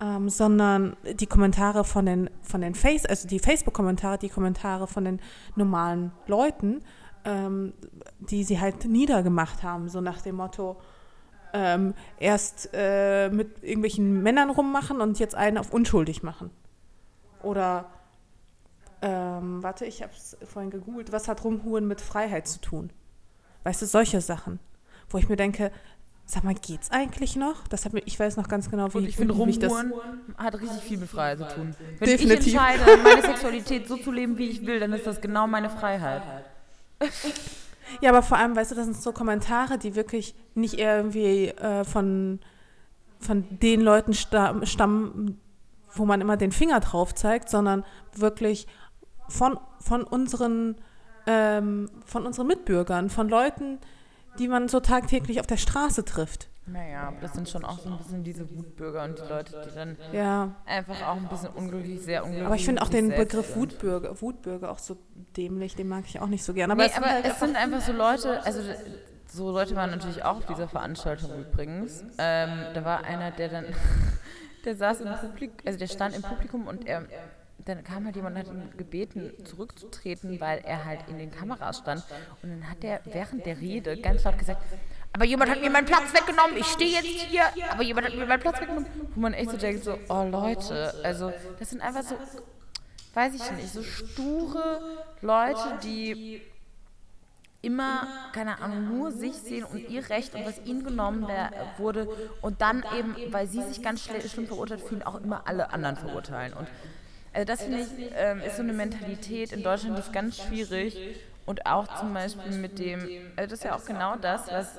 ähm, sondern die Kommentare von den, von den Face, also die Facebook-Kommentare, die Kommentare von den normalen Leuten, ähm, die sie halt niedergemacht haben, so nach dem Motto, ähm, erst äh, mit irgendwelchen Männern rummachen und jetzt einen auf unschuldig machen. Oder, ähm, warte, ich habe es vorhin gegoogelt, was hat Rumhuren mit Freiheit zu tun? Weißt du, solche Sachen, wo ich mir denke, sag mal, geht's eigentlich noch? Das hat mir, ich weiß noch ganz genau, wie Und ich finde, Rumhuren hat richtig viel mit Freiheit zu tun. Wenn Definitiv. ich entscheide, meine Sexualität so zu leben, wie ich will, dann ist das genau meine Freiheit. Ja, aber vor allem, weißt du, das sind so Kommentare, die wirklich nicht irgendwie äh, von, von den Leuten sta stammen, wo man immer den Finger drauf zeigt, sondern wirklich von, von unseren ähm, von unseren Mitbürgern, von Leuten, die man so tagtäglich auf der Straße trifft. Naja, das sind schon auch so ein bisschen diese Wutbürger und die Leute, die dann Ja, einfach auch ein bisschen unglücklich, sehr unglücklich aber ich finde auch den Begriff sind. Wutbürger, Wutbürger auch so dämlich, den mag ich auch nicht so gerne. Aber, Nee, es sind aber halt es sind einfach so Leute, also so Leute waren natürlich auch auf dieser Veranstaltung übrigens. Ähm, da war einer, der dann, der saß im Publikum, also der stand im Publikum und er, dann kam halt jemand und hat ihn gebeten, zurückzutreten, weil er halt in den Kameras stand. Und dann hat er während der Rede ganz laut gesagt, aber jemand hat mir meinen Platz weggenommen, ich stehe jetzt hier, aber jemand hat mir meinen Platz weggenommen. Wo man echt so denkt, so, oh Leute, also das sind einfach so, weiß ich nicht, so sture Leute, die immer, keine Ahnung, nur sich sehen und ihr Recht und was ihnen genommen wurde und dann eben, weil sie sich ganz schl schlimm verurteilt fühlen, auch immer alle anderen verurteilen. Und also das finde ich, ähm, ist so eine Mentalität in Deutschland, die ist ganz schwierig. Und auch zum Beispiel mit dem, also das ist ja auch genau das, was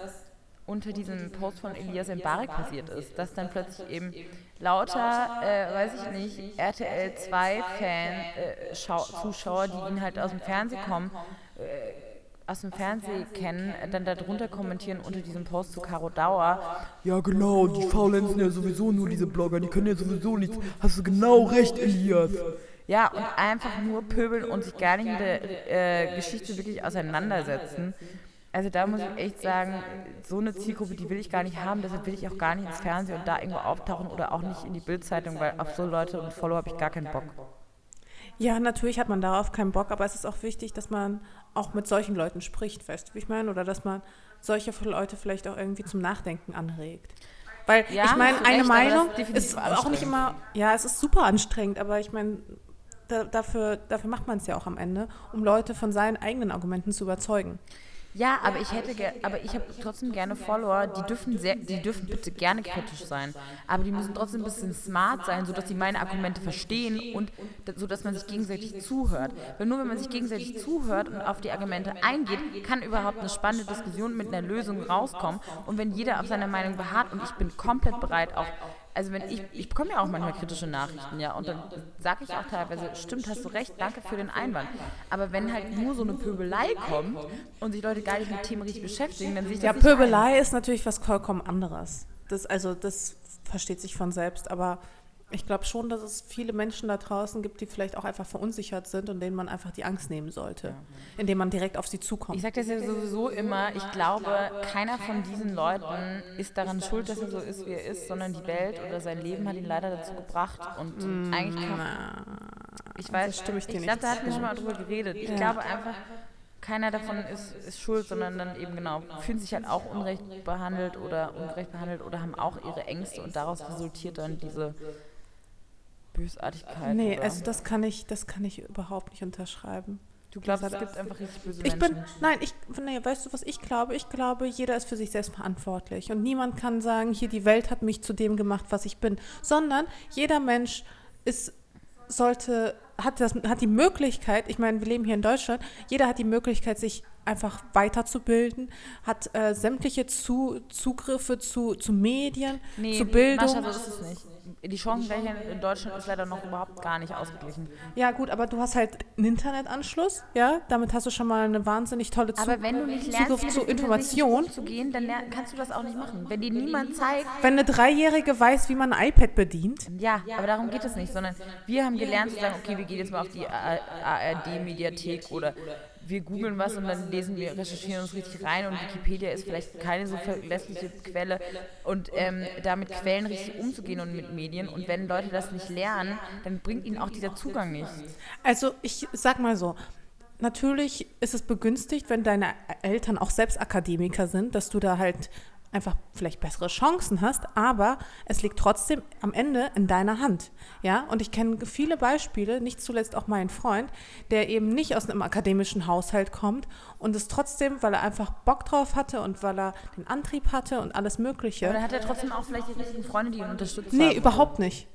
unter diesem Post von Elias Mbarek passiert ist, dass dann plötzlich eben lauter, äh, weiß ich nicht, RTL 2 Fan, äh, Schau Zuschauer, die ihn halt aus dem Fernsehen kommen, äh, aus dem Fernsehen kennen, dann darunter kommentieren unter diesem Post zu Caro Dauer. Ja, genau, die faulenzen ja sowieso nur diese Blogger, die können ja sowieso nichts. Hast du genau recht, Elias. Ja, und einfach nur pöbeln und sich gar nicht mit der äh, Geschichte wirklich auseinandersetzen. Also da muss ich echt sagen, so eine Zielgruppe, die will ich gar nicht haben, deshalb will ich auch gar nicht ins Fernsehen und da irgendwo auftauchen oder auch nicht in die Bildzeitung, weil auf so Leute und Follower habe ich gar keinen Bock. Ja, natürlich hat man darauf keinen Bock, aber es ist auch wichtig, dass man auch mit solchen Leuten spricht, weißt du, wie ich meine? Oder dass man solche Leute vielleicht auch irgendwie zum Nachdenken anregt. Weil Ja, ich meine, eine Meinung ist auch nicht immer, ja, es ist super anstrengend, aber ich meine, da, dafür, dafür macht man es ja auch am Ende, um Leute von seinen eigenen Argumenten zu überzeugen. Ja, aber ich hätte aber ich habe trotzdem gerne Follower, die dürfen sehr, die dürfen bitte gerne kritisch sein, aber die müssen trotzdem ein bisschen smart sein, sodass sie meine Argumente verstehen und da, so dass man sich gegenseitig zuhört. Weil nur wenn man sich gegenseitig zuhört und auf die Argumente eingeht, kann überhaupt eine spannende Diskussion mit einer Lösung rauskommen. Und wenn jeder auf seiner Meinung beharrt und ich bin komplett bereit auch also wenn ich, ich bekomme ja auch manchmal kritische Nachrichten, ja, und dann sage ich auch teilweise, stimmt, hast du recht, danke für den Einwand. Aber wenn halt nur so eine Pöbelei kommt und sich Leute gar nicht mit Themen richtig beschäftigen, dann sehe ich das Ja. Pöbelei ist natürlich was vollkommen anderes. Das, also das versteht sich von selbst, aber ich glaube schon, dass es viele Menschen da draußen gibt, die vielleicht auch einfach verunsichert sind und denen man einfach die Angst nehmen sollte, indem man direkt auf sie zukommt. Ich sage das ja sowieso immer, ich glaube, keiner von diesen Leuten ist daran schuld, dass er so ist, wie er ist, sondern die Welt oder sein Leben hat ihn leider dazu gebracht. Und eigentlich kann ich weiß, stimme ich dir ich glaube, da hatten wir schon mal drüber geredet. Ich glaube einfach, keiner davon ist, ist schuld, sondern dann eben genau, fühlen sich halt auch unrecht behandelt oder ungerecht behandelt oder haben auch ihre Ängste und daraus resultiert dann diese Bösartigkeit. Nee, also das kann ich, das kann ich überhaupt nicht unterschreiben. du glaubst, es gibt einfach richtig böse Ich Menschen. bin, nein, ich, nee, weißt du, was ich glaube? Ich glaube, jeder ist für sich selbst verantwortlich. Und niemand kann sagen, hier, die Welt hat mich zu dem gemacht, was ich bin. Sondern jeder Mensch ist, sollte, hat, das, hat die Möglichkeit, ich meine, wir leben hier in Deutschland, jeder hat die Möglichkeit, sich einfach weiterzubilden, hat äh, sämtliche zu, Zugriffe zu, zu Medien, zu Bildung. Mascha, so ist es nicht. Die Chancengleichheit in Deutschland ist leider noch überhaupt gar nicht ausgeglichen. Ja, gut, aber du hast halt einen Internetanschluss, ja, damit hast du schon mal eine wahnsinnig tolle Zu Aber wenn du nicht lernst, Zugriff zu dem Internet Information. richtig umzugehen, dann kannst du das auch nicht machen. Wenn dir niemand zeigt, Wenn eine Dreijährige weiß, wie man ein iPad bedient, Ja, aber darum geht es nicht, sondern wir haben gelernt zu sagen, okay, wir gehen jetzt mal auf die ARD-Mediathek oder wir googeln was und dann lesen wir, recherchieren uns richtig rein und Wikipedia ist vielleicht keine so verlässliche Quelle und ähm, da mit Quellen richtig umzugehen und mit Medien und wenn Leute das nicht lernen, dann bringt ihnen auch dieser Zugang nichts. Also ich sag mal so, natürlich ist es begünstigt, wenn deine Eltern auch selbst Akademiker sind, dass du da halt einfach vielleicht bessere Chancen hast, aber es liegt trotzdem am Ende in deiner Hand. Ja, und ich kenne viele Beispiele, nicht zuletzt auch mein Freund, der eben nicht aus einem akademischen Haushalt kommt und es trotzdem, weil er einfach Bock drauf hatte und weil er den Antrieb hatte und alles Mögliche. Aber dann hat er trotzdem auch vielleicht die richtigen Freunde, die ihn unterstützen. Nee, überhaupt nicht.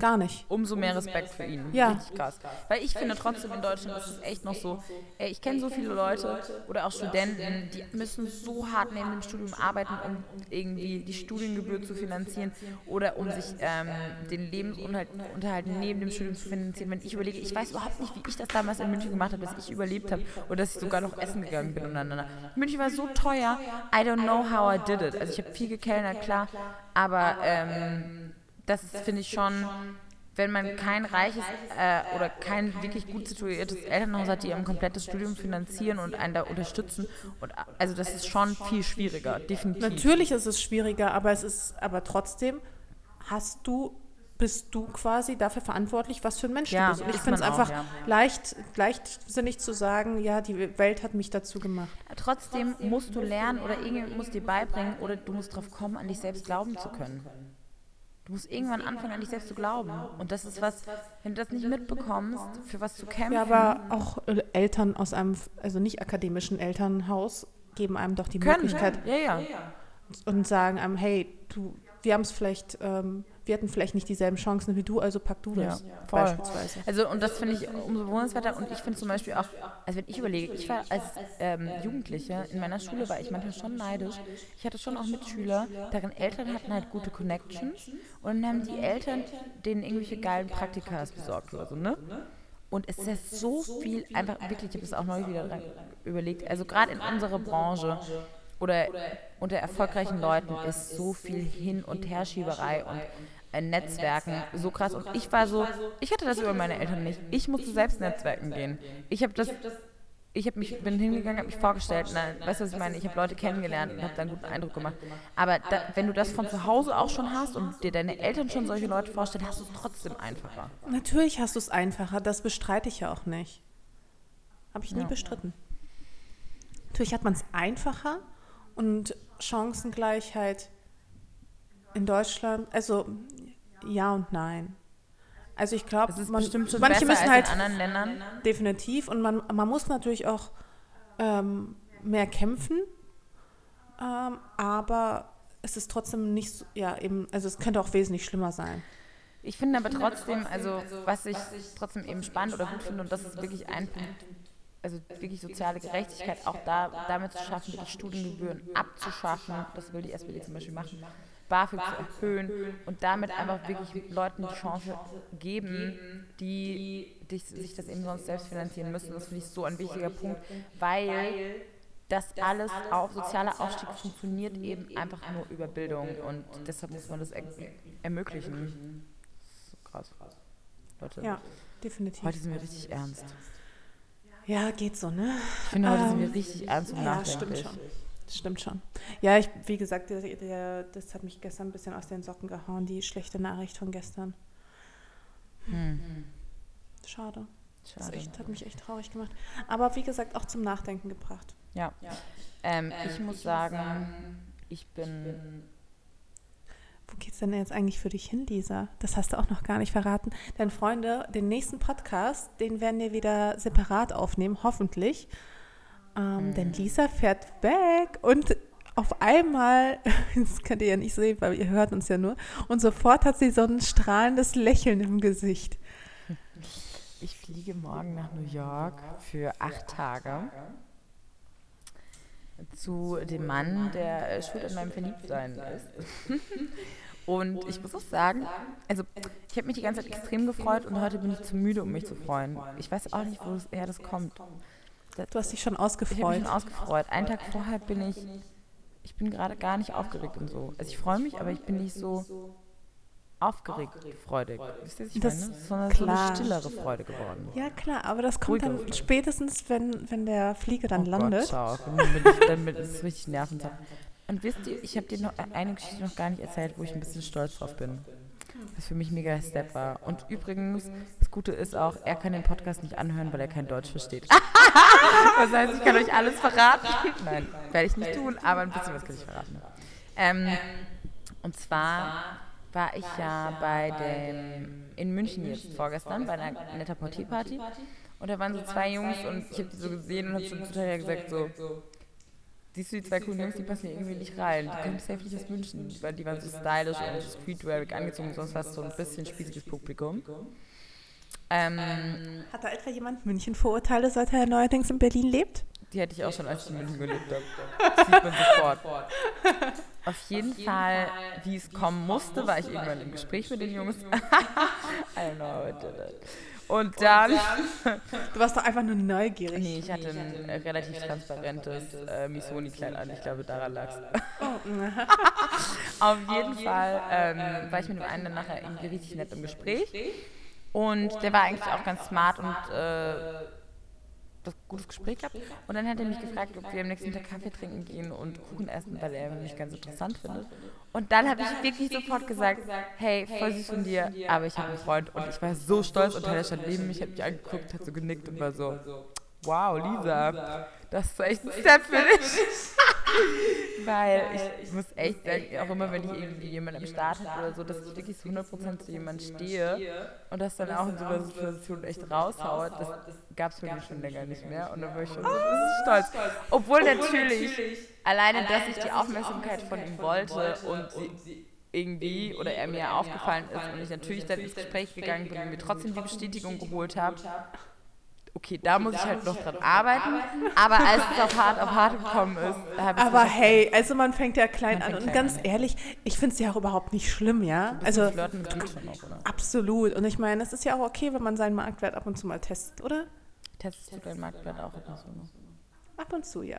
Gar nicht. umso mehr Respekt für ihn. Ja. Richtig krass. Weil ich finde trotzdem in Deutschland ist es echt noch so, ey, ich kenne so viele Leute oder auch Studenten, die müssen so hart neben dem Studium arbeiten, um irgendwie die Studiengebühr zu finanzieren oder um sich ähm, den Lebensunterhalt Unterhalt neben dem Studium zu finanzieren. Wenn ich überlege, ich weiß überhaupt nicht, wie ich das damals in München gemacht habe, dass ich überlebt habe oder dass ich sogar noch essen gegangen bin untereinander. München war so teuer, I don't know how I did it. Also ich habe viel gekellnert, klar, aber ähm, das ist, finde ich schon, wenn man kein reiches äh, oder kein wirklich gut situiertes Elternhaus hat, die ein komplettes Studium finanzieren und einen da unterstützen. Und, also das ist schon viel schwieriger, definitiv. Natürlich ist es schwieriger, aber es ist, aber trotzdem hast du, bist du quasi dafür verantwortlich, was für ein Mensch Ja, du bist. Und ich finde es auch, einfach ja. leicht, leichtsinnig zu sagen, ja, die Welt hat mich dazu gemacht. Trotzdem musst du lernen oder irgendjemand muss dir beibringen oder du musst drauf kommen, an dich selbst glauben zu können. Du musst irgendwann anfangen, an dich selbst zu glauben. Und das ist was, wenn du das nicht mitbekommst, für was zu kämpfen. Ja, aber auch äh, Eltern aus einem, also nicht akademischen Elternhaus geben einem doch die können. Möglichkeit Ja, ja. und sagen einem, hey, du, wir haben es vielleicht, ähm, wir hatten vielleicht nicht dieselben Chancen wie du, also pack du das Ja, beispielsweise. Also und das finde ich umso bewundernswerter und ich finde zum Beispiel auch, also wenn ich überlege, ich war als ähm, Jugendliche in meiner Schule war ich manchmal schon neidisch. Ich hatte schon auch Mitschüler, deren Eltern hatten halt gute Connections und dann haben die Eltern denen irgendwelche geilen Praktikas besorgt oder so, ne? Und es ist so viel, einfach wirklich, ich habe das auch neulich wieder überlegt, also gerade in unserer Branche oder unter erfolgreichen Leuten ist so viel Hin- und Herschieberei und Netzwerken so krass. Und ich war so, ich hatte das über meine Eltern nicht. Ich musste selbst Netzwerken gehen. Ich habe das, ich habe mich, bin hingegangen, habe mich vorgestellt, na, weißt du, was ich meine? Ich habe Leute kennengelernt und habe da einen guten Eindruck gemacht. Aber da, wenn du das von zu Hause auch schon hast und dir deine Eltern schon solche Leute vorstellen, hast du es trotzdem einfacher. Natürlich hast du es einfacher, das bestreite ich ja auch nicht. Habe ich nie bestritten. Natürlich hat man es einfacher und Chancengleichheit in Deutschland, also ja und nein. Also ich glaube, manche müssen als halt in anderen Ländern. definitiv und man, man muss natürlich auch ähm, mehr kämpfen, ähm, aber es ist trotzdem nicht so, ja eben, also es könnte auch wesentlich schlimmer sein. Ich finde aber trotzdem, also was ich trotzdem eben spannend oder gut finde, und das ist wirklich ein Punkt, also wirklich soziale Gerechtigkeit, auch da damit zu schaffen, die Studiengebühren abzuschaffen, das will die SPD zum Beispiel machen, BAföG zu erhöhen und damit einfach wirklich Leuten die Chance geben, die, die sich das eben sonst selbst finanzieren müssen. Das finde ich so ein wichtiger Punkt, weil das alles auf sozialer Aufstieg funktioniert eben einfach nur über Bildung und deshalb muss man das er ermöglichen. So krass. Leute, Ja, definitiv. heute sind wir richtig ernst. Ja, geht so, ne? Ich finde, heute sind wir Ähm, richtig ernst und Ja, nachdenklich. stimmt schon. Das stimmt schon. Ja, ich, wie gesagt, der, der, das hat mich gestern ein bisschen aus den Socken gehauen, die schlechte Nachricht von gestern. Schade. Das Hm. Schade. echt, hat mich echt traurig gemacht. Aber wie gesagt, auch zum Nachdenken gebracht. Ja. Ähm, ich muss sagen, ich bin. Wo geht's denn jetzt eigentlich für dich hin, Lisa? Das hast du auch noch gar nicht verraten. Denn Freunde, den nächsten Podcast, den werden wir wieder separat aufnehmen, hoffentlich. Ähm, Denn Lisa fährt weg und auf einmal, das könnt ihr ja nicht sehen, weil ihr hört uns ja nur, und sofort hat sie so ein strahlendes Lächeln im Gesicht. Ich fliege morgen nach New York für acht Tage. zu dem Mann, der äh, schuld an meinem Verliebtsein ist. und ich muss auch sagen, also ich habe mich die ganze Zeit extrem gefreut und heute bin ich zu müde, um mich zu freuen. Ich weiß auch nicht, woher das kommt. Du hast dich schon Ich habe ausgefreut. mich schon ausgefreut. Einen Tag vorher bin ich, ich bin gerade gar nicht aufgeregt und so. Also ich freue mich, aber ich bin nicht so aufgeregt, freudig. Wisst ihr, was ich Das- meine? Sondern so klar. eine stillere Freude geworden. Ja, klar, aber das kommt dann spätestens, wenn, wenn der Flieger dann Oh landet. Gott, schau, dann bin ich, dann bin ist es richtig nervenzerrend. Und wisst ihr, ich habe dir noch eine Geschichte noch gar nicht erzählt, wo ich ein bisschen stolz drauf bin. Was für mich mega Step war. Und übrigens, das Gute ist auch, er kann den Podcast nicht anhören, weil er kein Deutsch versteht. das heißt, ich kann euch alles verraten. Nein, werde ich nicht tun, aber ein bisschen was kann ich verraten. Ähm, und zwar war ich ja bei dem, in München jetzt vorgestern, bei einer netter Portierparty. Und da waren so zwei Jungs und ich habe die so gesehen und habe schon Talia gesagt, so, siehst du die zwei coolen Jungs, die passen irgendwie nicht rein. Die kommen safe nicht aus München, waren, die waren so stylisch und streetwearig angezogen, sonst war es so ein bisschen spießiges Publikum. Ähm, Hat da etwa jemand München-Vorurteile, seit er neuerdings in Berlin lebt? Die hätte ich auch schon, als ich in München gelebt habe. Das sieht man sofort. Auf jeden Fall, wie es kommen musste, war ich irgendwann im Gespräch mit den Jungs. I don't know how I did it. Und dann, Du warst doch einfach nur neugierig. nee, ich hatte ein äh, relativ transparentes äh, Misoni-Kleid an. Ich glaube, daran lag es. Auf jeden Fall ähm, war ich mit dem einen dann nachher irgendwie richtig nett im Gespräch. Und der war eigentlich auch ganz smart und äh, das gutes Gespräch gehabt. Und dann hat er mich gefragt, ob wir am nächsten Tag Kaffee trinken gehen und Kuchen essen, weil er mich ganz interessant findet. Und dann habe ich wirklich sofort gesagt, hey, voll süß von dir, aber ich habe einen Freund und ich war so stolz und Taylor stand neben mich, hat mich angeguckt, hat so genickt und war so, wow, Lisa, das ist echt ein Step für dich. Weil ich muss echt sagen, auch immer wenn ich irgendwie jemanden am Start habe oder so, dass ich wirklich zu 100% zu jemandem stehe und das dann auch in so einer Situation echt raushaue, das gab es für mich schon länger nicht mehr. Und dann war ich schon so ein bisschen stolz. Obwohl natürlich alleine, dass ich die Aufmerksamkeit von ihm wollte und sie irgendwie oder er mir aufgefallen ist und ich natürlich dann ins Gespräch gegangen bin und mir trotzdem die Bestätigung geholt habe, okay, da muss ich halt noch dran arbeiten, aber als es auf hart auf hart gekommen ist, habe ich Aber hey, also man fängt ja klein an. Und klein ganz an. ehrlich, ich finde es ja auch überhaupt nicht schlimm, ja? Also Flirten geht schon auch, oder? absolut. Und ich meine, es ist ja auch okay, wenn man seinen Marktwert ab und zu mal testet, oder? Testest du dein Marktwert auch immer so noch? Ab und zu, ja.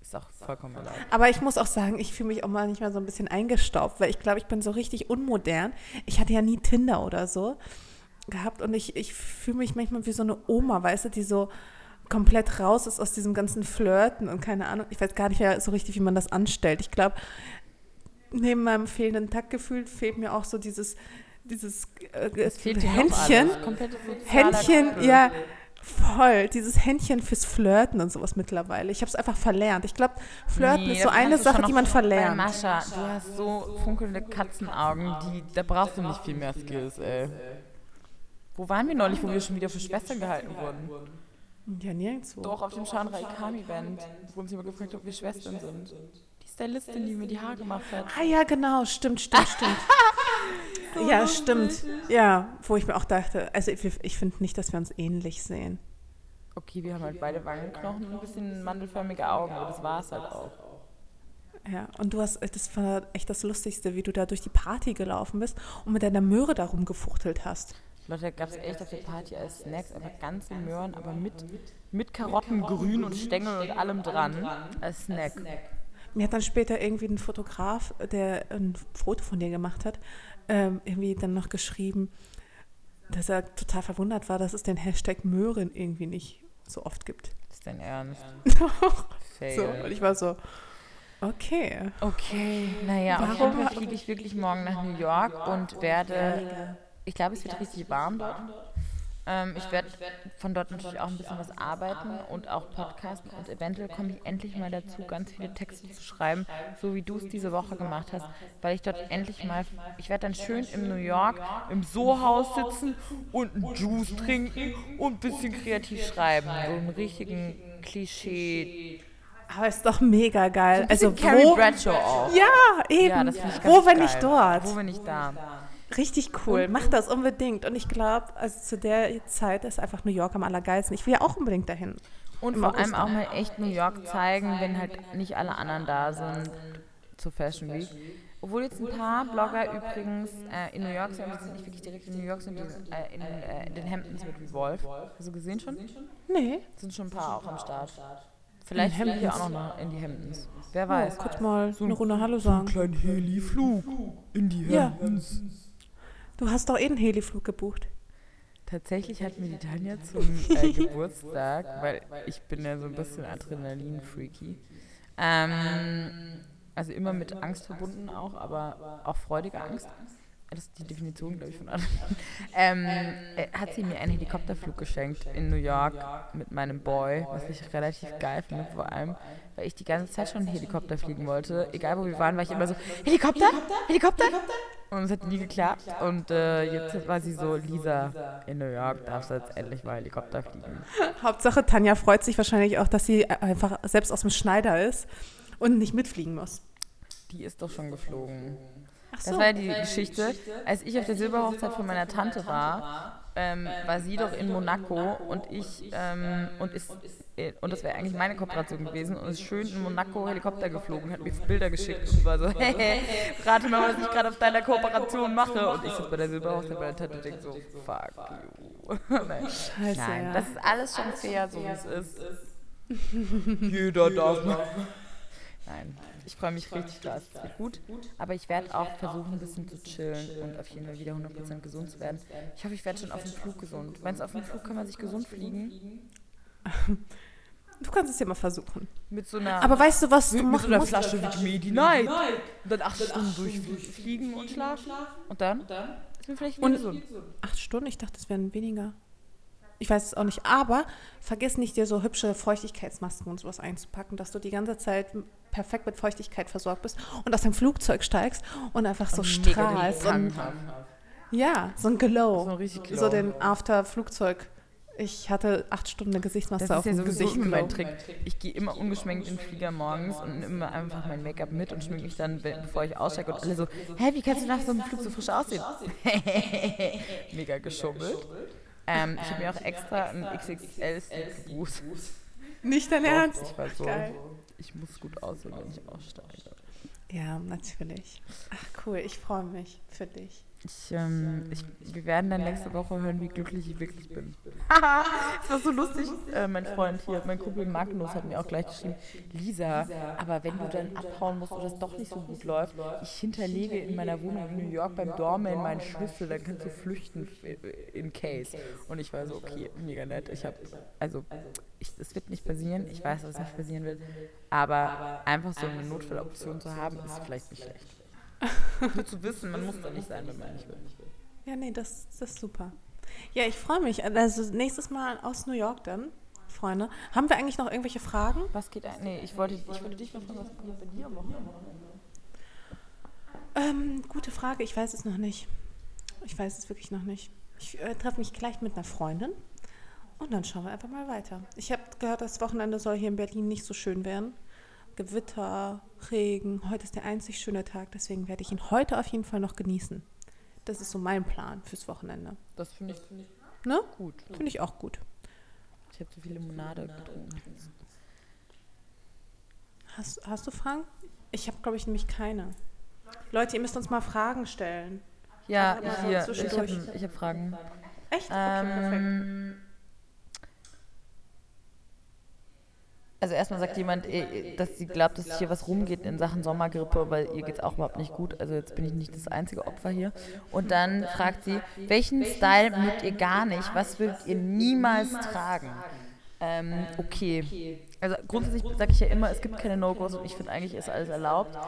Ist auch vollkommen erlaubt. Aber ich muss auch sagen, ich fühle mich auch mal nicht mal so ein bisschen eingestaubt, weil ich glaube, ich bin so richtig unmodern. Ich hatte ja nie Tinder oder so gehabt und ich, ich fühle mich manchmal wie so eine Oma, weißt du, die so komplett raus ist aus diesem ganzen Flirten und keine Ahnung. Ich weiß gar nicht mehr so richtig, wie man das anstellt. Ich glaube, neben meinem fehlenden Taktgefühl fehlt mir auch so dieses, dieses äh, Händchen. Händchen, Krüppel. ja, voll. Dieses Händchen fürs Flirten und sowas mittlerweile. Ich habe es einfach verlernt. Ich glaube, Flirten Nee, ist so eine Sache, die man verlernt. Mascha, du hast so funkelnde Katzenaugen, die, da brauchst du nicht viel mehr Skills, ey. Wo waren wir neulich, wo wir schon wieder für Schwestern gehalten wurden? Ja, nirgendwo. Doch, auf dem Chandra Ikami-Band, wo uns jemand gefragt hat, ob wir Schwestern sind. Die Stylistin, die mir die Haare gemacht hat. Ah ja, genau, stimmt, stimmt, stimmt. ja, stimmt. Ja, wo ich mir auch dachte, also ich, ich finde nicht, dass wir uns ähnlich sehen. Okay, wir haben halt beide Wangenknochen und ein bisschen mandelförmige Augen, aber das war es halt auch. Ja, und du hast, das war echt das Lustigste, wie du da durch die Party gelaufen bist und mit deiner Möhre da rumgefuchtelt hast. Leute, gab es echt auf der Party als Snacks einfach ganze Möhren, aber mit, mit Karotten, Grün und Stängel und allem dran als Snack. Mir hat dann später irgendwie ein Fotograf, der ein Foto von dir gemacht hat, ähm, irgendwie dann noch geschrieben, dass er total verwundert war, dass es den Hashtag Möhren irgendwie nicht so oft gibt. ist dein Ernst? So, und ich war so, okay. Okay, naja, auf Warum- jeden Fall fliege ich wirklich morgen nach New York und werde, ich glaube, es wird richtig warm dort. Ähm, ich werde von dort natürlich auch ein bisschen was arbeiten und auch podcasten und eventuell komme ich endlich mal dazu, ganz viele Texte zu schreiben, so wie du es diese Woche gemacht hast, weil ich dort endlich mal, ich werde dann schön im New York im Sohaus sitzen und einen Juice trinken und ein bisschen kreativ schreiben, so einen richtigen Klischee, Aber ist doch mega geil. also also Carrie wo? Bradshaw auch. Ja, eben. Ja, das ich wo, ganz wenn geil. nicht dort? Wo, wenn nicht da. Richtig cool. Mach das unbedingt. Und ich glaube, also zu der Zeit ist einfach New York am allergeilsten. Ich will ja auch unbedingt dahin. Und Im vor August allem auch mal echt New York zeigen, wenn halt nicht alle anderen da sind zur Fashion Week. Obwohl jetzt ein paar Blogger übrigens äh, in New York sind, aber die sind nicht wirklich direkt in New York, sind die sind, äh, in, äh, in den Hamptons mit Revolve. Hast du gesehen schon? Nee. Sind schon ein paar auch am Start. Vielleicht fliegen wir auch noch mal in die Hamptons. Wer weiß. Oh, kurz mal eine Runde Hallo sagen. Kleinen Heli-Flug in die Ja. Du hast doch eh einen Heliflug gebucht. Tatsächlich hat mir die Tanja zum äh, Geburtstag, weil ich bin ja so ein bisschen Adrenalin-Freaky, ähm, also immer mit Angst verbunden auch, aber auch freudige Angst. Das ist die Definition, glaube ich, von Adrenalin. Ähm, äh, hat sie mir einen Helikopterflug geschenkt in New York mit meinem Boy, was ich relativ geil finde, vor allem, weil ich die ganze Zeit schon Helikopter fliegen wollte. Egal wo wir waren, war ich immer so, Helikopter? Helikopter? Und es hat nie geklappt. Und äh, jetzt war sie so, Lisa, in New York darfst du jetzt endlich mal Helikopter fliegen. Hauptsache, Tanja freut sich wahrscheinlich auch, dass sie einfach selbst aus dem Schneider ist und nicht mitfliegen muss. Die ist doch schon geflogen. Ach Das war ja die Geschichte. Als ich auf der Silberhochzeit von meiner Tante war, ähm, war sie doch in Monaco und ich ähm, und ist äh, und das wäre eigentlich meine Kooperation gewesen und ist schön in Monaco Helikopter geflogen, hat mir Bilder geschickt und war so, hey, rate mal, was ich gerade auf deiner Kooperation mache. Und ich sitze bei der Silberhochzeit bei der Tante und denke so, fuck you. Nein, das ist alles schon fair, so wie es ist. Jeder darf mal. Nein, ich freue mich richtig krass. Es wird gut. Aber ich werde auch versuchen, ein bisschen zu chillen und auf jeden Fall wieder 100% gesund zu werden. Ich hoffe, ich werde schon auf dem Flug gesund. Meinst du, auf dem Flug kann man sich gesund fliegen? Du kannst es ja mal versuchen. Mit so einer, Aber weißt du, was du mit, mit so einer? Flasche Vitamedi Night. Und dann acht Stunden durchfliegen und schlafen. Und dann ist mir vielleicht wieder Und- gesund. Acht Stunden? Ich dachte, es wären weniger. Ich weiß es auch nicht. Aber vergiss nicht, dir so hübsche Feuchtigkeitsmasken und sowas einzupacken, dass du die ganze Zeit perfekt mit Feuchtigkeit versorgt bist und aus dem Flugzeug steigst und einfach so Mega strahlst. Und, ja, so ein Glow. So ein richtig Glow. So den After-Flugzeug. Ich hatte acht Stunden eine Gesichtsmaske Das auf ist ja dem Gesicht. immer mein Glow. Trick. Ich gehe immer ungeschminkt in den Flieger morgens und nehme immer einfach mein Make-up mit und schminke mich dann, be- bevor ich aussteige. Und alle so, hä, wie kannst du nach so einem Flug so frisch aussehen? Mega geschummelt. Ähm, ich habe mir auch extra ein XXL-Suit gebucht. Nicht dein Ernst? Ich war so, Geil. ich muss gut aussehen, wenn ich aussteige. Ja, natürlich. Ach cool, ich freue mich für dich. Ich, ähm, ich, wir werden dann nächste Woche hören, wie glücklich ich wirklich bin. Haha, das war so lustig. Äh, mein Freund hier, mein Kumpel Magnus hat mir auch gleich geschrieben, Lisa, aber wenn du dann abhauen musst oder es doch nicht so gut läuft, ich hinterlege in meiner Wohnung in New York beim Doorman meinen Schlüssel, dann kannst du flüchten in Case. Und ich war so, okay, mega nett. Ich habe, also, es wird nicht passieren, ich weiß, dass es nicht passieren wird, aber einfach so eine Notfalloption zu haben, ist vielleicht nicht schlecht. Nur zu wissen, man muss da nicht sein, wenn man nicht will. Ja, nee, das, das ist super. Ja, ich freue mich. Also nächstes Mal aus New York dann, Freunde. Haben wir eigentlich noch irgendwelche Fragen? Was geht ein? Nee, ich wollte, ich wollte dich noch fragen, was geht bei dir am Wochenende? Ähm, gute Frage, ich weiß es noch nicht. Ich weiß es wirklich noch nicht. Ich äh, treffe mich gleich mit einer Freundin und dann schauen wir einfach mal weiter. Ich habe gehört, das Wochenende soll hier in Berlin nicht so schön werden. Gewitter, Regen. Heute ist der einzig schöne Tag, deswegen werde ich ihn heute auf jeden Fall noch genießen. Das ist so mein Plan fürs Wochenende. Das finde ich, find ich Ne? gut. Finde ich auch gut. Ich habe zu viel Limonade getrunken. Hast, hast du Fragen? Ich habe, glaube ich, nämlich keine. Leute, ihr müsst uns mal Fragen stellen. Ja, Ja, hier, ich habe hab Fragen. Echt? Okay, perfekt. Also erstmal sagt jemand, eh, dass sie glaubt, dass hier was rumgeht in Sachen Sommergrippe, weil ihr geht es auch überhaupt nicht gut. Also jetzt bin ich nicht das einzige Opfer hier. Und dann fragt sie, welchen Style mögt ihr gar nicht? Was würdet ihr niemals tragen? Ähm, okay. Also grundsätzlich sage ich ja immer, es gibt keine No-Gos und ich finde eigentlich ist alles erlaubt.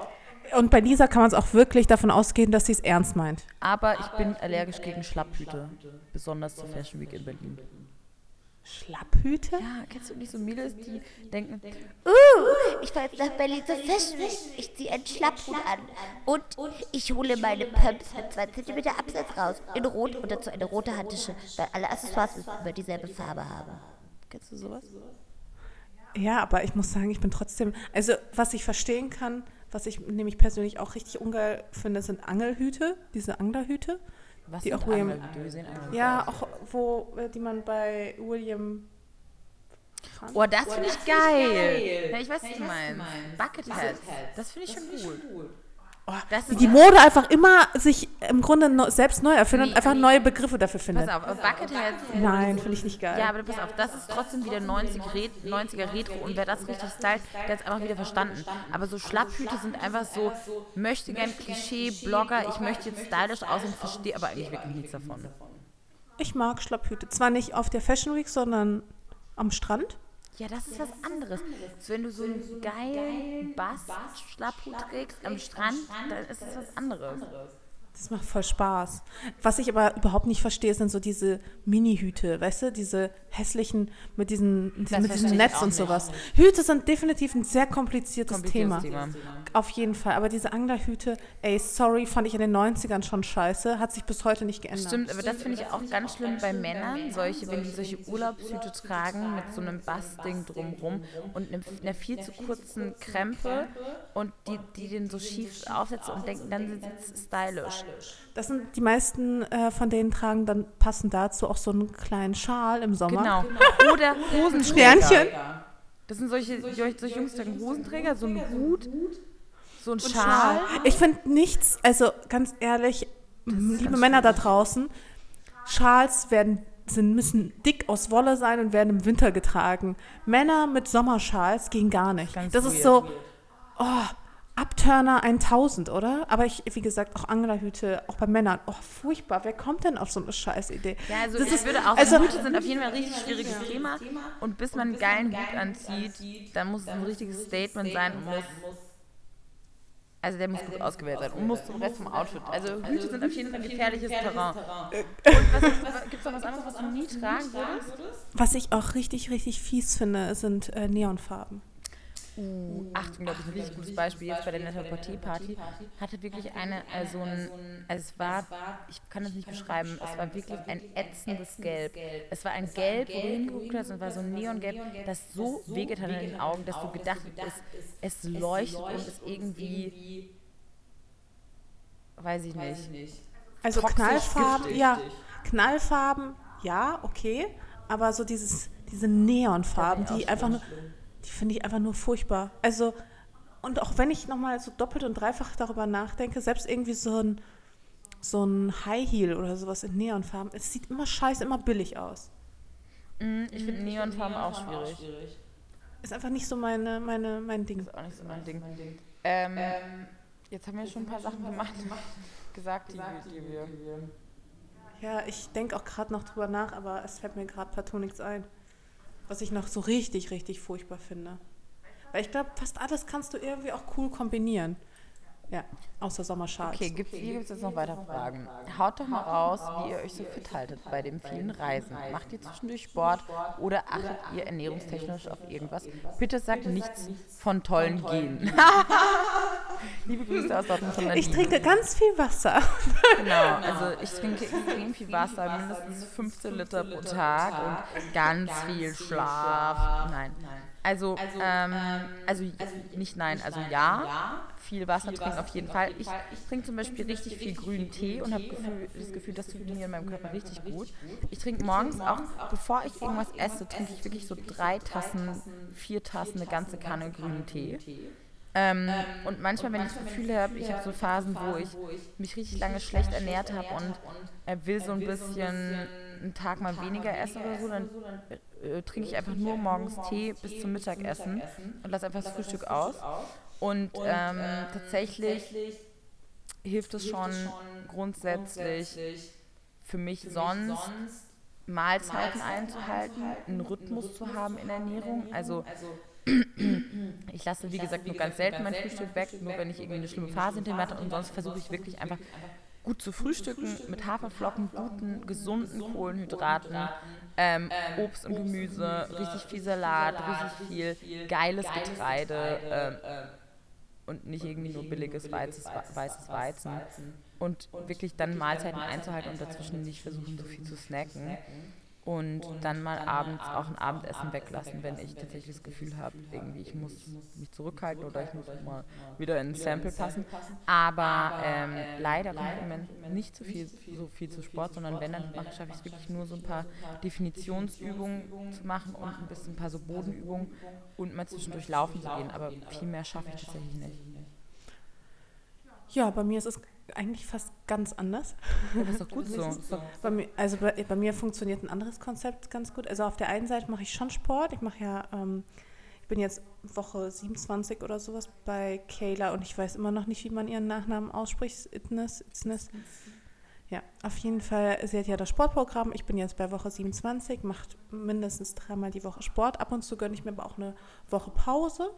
Und bei Lisa kann man es auch wirklich davon ausgehen, dass sie es ernst meint. Aber ich bin allergisch gegen Schlapphüte. Besonders zur Fashion Week in Berlin. Schlapphüte? Ja, kennst du nicht so Mädels, die denken, Uh, ich fahre jetzt nach Berlin zur Fashion Week. Ich ziehe einen Schlapphut an. Und ich hole meine Pumps mit 2 cm Absatz raus. In Rot und dazu eine rote Handtasche, weil alle Accessoires immer dieselbe Farbe haben. kennst du sowas? Ja, aber ich muss sagen, ich bin trotzdem. Also, was ich verstehen kann, was ich nämlich persönlich auch richtig ungeil finde, sind Angelhüte, diese Anglerhüte. Was Die sind auch William- Ja, auch wo, äh, die man bei William fand. Oh, das finde ich geil. Ja, ich weiß, was du meinst. Bucketheads. Das finde ich schon gut. Das Wie ist die Mode einfach immer sich im Grunde no, selbst neu erfindet Nee, und einfach nee. neue Begriffe dafür findet. Pass auf, aber Bucketheads. Nein, finde ich nicht geil. Ja, aber pass auf, das ist trotzdem wieder 90 Re 90er Retro und wer das richtig stylt, der hat es einfach wieder verstanden. Aber so Schlapphüte sind einfach so, möchte gern Klischee, Blogger, ich möchte jetzt stylisch aussehen, verstehe aber eigentlich wirklich nichts davon. Ich mag Schlapphüte. Zwar nicht auf der Fashion Week, sondern am Strand. Ja, das ist was anderes. So, wenn du so einen geilen Bass-Schlapphut trägst am Strand, dann ist es was anderes. Das macht voll Spaß. Was ich aber überhaupt nicht verstehe, sind so diese Mini-Hüte, weißt du? Diese hässlichen mit, diesen, mit diesem Netz und sowas. Hüte sind definitiv ein sehr kompliziertes, Kompliziertes Thema. Thema. Auf jeden Fall. Aber diese Anglerhüte, ey, sorry, fand ich in den 90ern schon scheiße. Hat sich bis heute nicht geändert. Stimmt, aber das finde ich auch ganz schlimm bei Männern, solche, wenn die solche Urlaubshüte tragen mit so einem Bassding drumrum und einem, einer viel zu kurzen Krempe und die, die den so schief aufsetzen und denken, dann sind sie stylisch. Das sind die meisten äh, von denen tragen dann passend dazu auch so einen kleinen Schal im Sommer. Genau. Oder Hosenträger. Sternchen. Das sind solche, solche, solche Jungs, die tragen Hosenträger, so einen Hut, so ein Schal. Schal. Ich finde nichts, also ganz ehrlich, liebe Männer da draußen, Schals werden, sind, müssen dick aus Wolle sein und werden im Winter getragen. Männer mit Sommerschals gehen gar nicht. Ganz das ist so, oh, Abturner 1000, oder? Aber ich, wie gesagt, auch Anglerhüte, auch bei Männern. Oh, furchtbar. Wer kommt denn auf so eine Scheißidee? Ja, also Das ich ist- würde auch also- sagen, Hüte sind auf jeden Fall ein richtig schwieriges Thema. Und bis man einen geilen Hut anzieht, dann muss es ein richtiges Statement sein und muss. Also der muss gut ausgewählt sein und muss zum Rest vom Outfit. Also Hüte sind auf jeden Fall ein gefährliches Terrain. Und gibt es noch was anderes, was du nie tragen würdest? Was ich auch richtig, richtig fies finde, sind äh, Neonfarben. Achtung, glaube ich, ein richtig gutes Beispiel jetzt bei der Net-a-Porter-Party. Hatte wirklich eine, also ein, also es war, ich kann es nicht beschreiben, es war wirklich ein ätzendes Gelb. Es war ein Gelb, wo du hingeguckt hast, und es war so ein Neongelb, das so wehgetan in den Augen, dass du gedacht hast, es, es leuchtet und ist irgendwie, weiß ich nicht. Also Knallfarben, ja, Knallfarben, ja, okay, aber so dieses, diese Neonfarben, die einfach nur, die finde ich einfach nur furchtbar. Also, und auch wenn ich nochmal so doppelt und dreifach darüber nachdenke, selbst irgendwie so ein, so ein High Heel oder sowas in Neonfarben, es sieht immer scheiße, immer billig aus. Mm, Ich finde Neonfarben auch schwierig. Ist einfach nicht so meine, meine, mein Ding. Ist auch nicht so mein Ding. Ähm, jetzt haben wir schon ein paar Sachen gemacht, gesagt, die, die wir... Ja, ich denke auch gerade noch drüber nach, aber es fällt mir gerade partout nichts ein. Was ich noch so richtig, richtig furchtbar finde. Weil ich glaube, fast alles kannst du irgendwie auch cool kombinieren. Ja, außer Sommerschals. Okay, gibt's, hier gibt es jetzt noch weitere Fragen. Haut doch mal raus, wie ihr euch so fit haltet bei den vielen Reisen. Macht ihr zwischendurch Sport oder achtet ihr ernährungstechnisch auf irgendwas? Bitte sagt nichts von tollen Genen. Liebe Grüße aus Dortmund von. Ich trinke ganz viel Wasser. Genau, also ich trinke extrem viel Wasser, mindestens 15 Liter pro Tag und ganz viel Schlaf. Nein. Also, ähm, also nicht nein, also ja, viel Wasser trinken auf jeden Fall. Ich trinke zum Beispiel richtig viel grünen Tee und habe Gefühl, das Gefühl, das tut mir in meinem Körper richtig gut. Ich trinke morgens auch, bevor ich irgendwas esse, trinke ich wirklich so drei Tassen, vier Tassen, eine ganze Kanne grünen Tee. Ähm, und manchmal, wenn ich das Gefühl habe, ich habe so Phasen, wo ich mich richtig lange schlecht ernährt habe und äh, will so ein bisschen einen Tag mal weniger essen oder so, dann äh, trinke ich einfach nur morgens Tee bis zum Mittagessen und lasse einfach das Frühstück aus. Und ähm, tatsächlich hilft es schon grundsätzlich für mich sonst Mahlzeiten einzuhalten, einen Rhythmus zu haben in der Ernährung. Also ich lasse, wie gesagt, nur ganz selten mein Frühstück weg, nur wenn ich irgendwie eine schlimme Phase hinter mir hatte. Und sonst versuche ich wirklich einfach gut zu frühstücken mit Haferflocken, guten, gesunden Kohlenhydraten, ähm, Obst und Gemüse, richtig viel Salat, richtig viel geiles Getreide ähm, und nicht irgendwie nur billiges weißes, weißes Weizen. Und wirklich dann Mahlzeiten einzuhalten und dazwischen nicht versuchen, so viel zu snacken. Und dann mal abends auch ein Abendessen weglassen, wenn ich tatsächlich das Gefühl habe, irgendwie ich muss mich zurückhalten oder ich muss mal wieder in ein Sample passen. Aber ähm, leider kommt im Moment nicht so viel, so viel zu Sport, sondern wenn, dann schaffe ich es wirklich nur so ein paar Definitionsübungen zu machen und ein bisschen ein paar so Bodenübungen und mal zwischendurch laufen zu gehen. Aber viel mehr schaffe ich tatsächlich nicht. Ja, bei mir ist es eigentlich fast ganz anders. Ja, das ist doch gut so. Bei mir, also bei, bei, mir funktioniert ein anderes Konzept ganz gut. Also auf der einen Seite mache ich schon Sport. Ich mache ja, ähm, ich bin jetzt Woche 27 oder sowas bei Kayla und ich weiß immer noch nicht, wie man ihren Nachnamen ausspricht. Itness, Itness. Ja, auf jeden Fall, sie hat ja das Sportprogramm. Ich bin jetzt bei Woche 27, macht mindestens dreimal die Woche Sport. Ab und zu gönne ich mir aber auch eine Woche Pause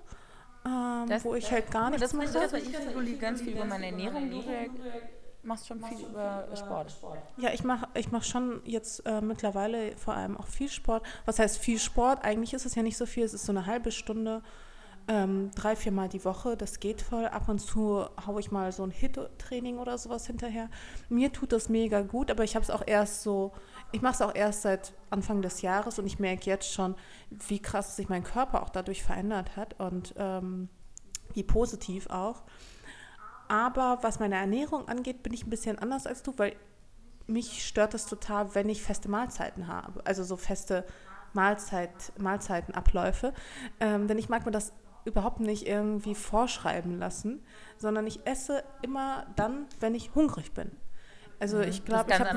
ähm, das, wo ich halt gar nichts das mache. Das, ich reguliere ganz viel über meine Ernährung. Du machst schon viel über Sport. Ja, ich mache ich mach schon jetzt äh, mittlerweile vor allem auch viel Sport. Was heißt viel Sport? Eigentlich ist es ja nicht so viel. Es ist so eine halbe Stunde ähm, drei, viermal die Woche, das geht voll. Ab und zu haue ich mal so ein Hit-Training oder sowas hinterher. Mir tut das mega gut, aber ich habe es auch erst so, ich mache es auch erst seit Anfang des Jahres und ich merke jetzt schon, wie krass sich mein Körper auch dadurch verändert hat und ähm, wie positiv auch. Aber was meine Ernährung angeht, bin ich ein bisschen anders als du, weil mich stört das total, wenn ich feste Mahlzeiten habe. Also so feste Mahlzeit, Mahlzeitenabläufe. Ähm, denn ich mag mir das überhaupt nicht irgendwie vorschreiben lassen, sondern ich esse immer dann, wenn ich hungrig bin. Also mhm. ich glaube, ich habe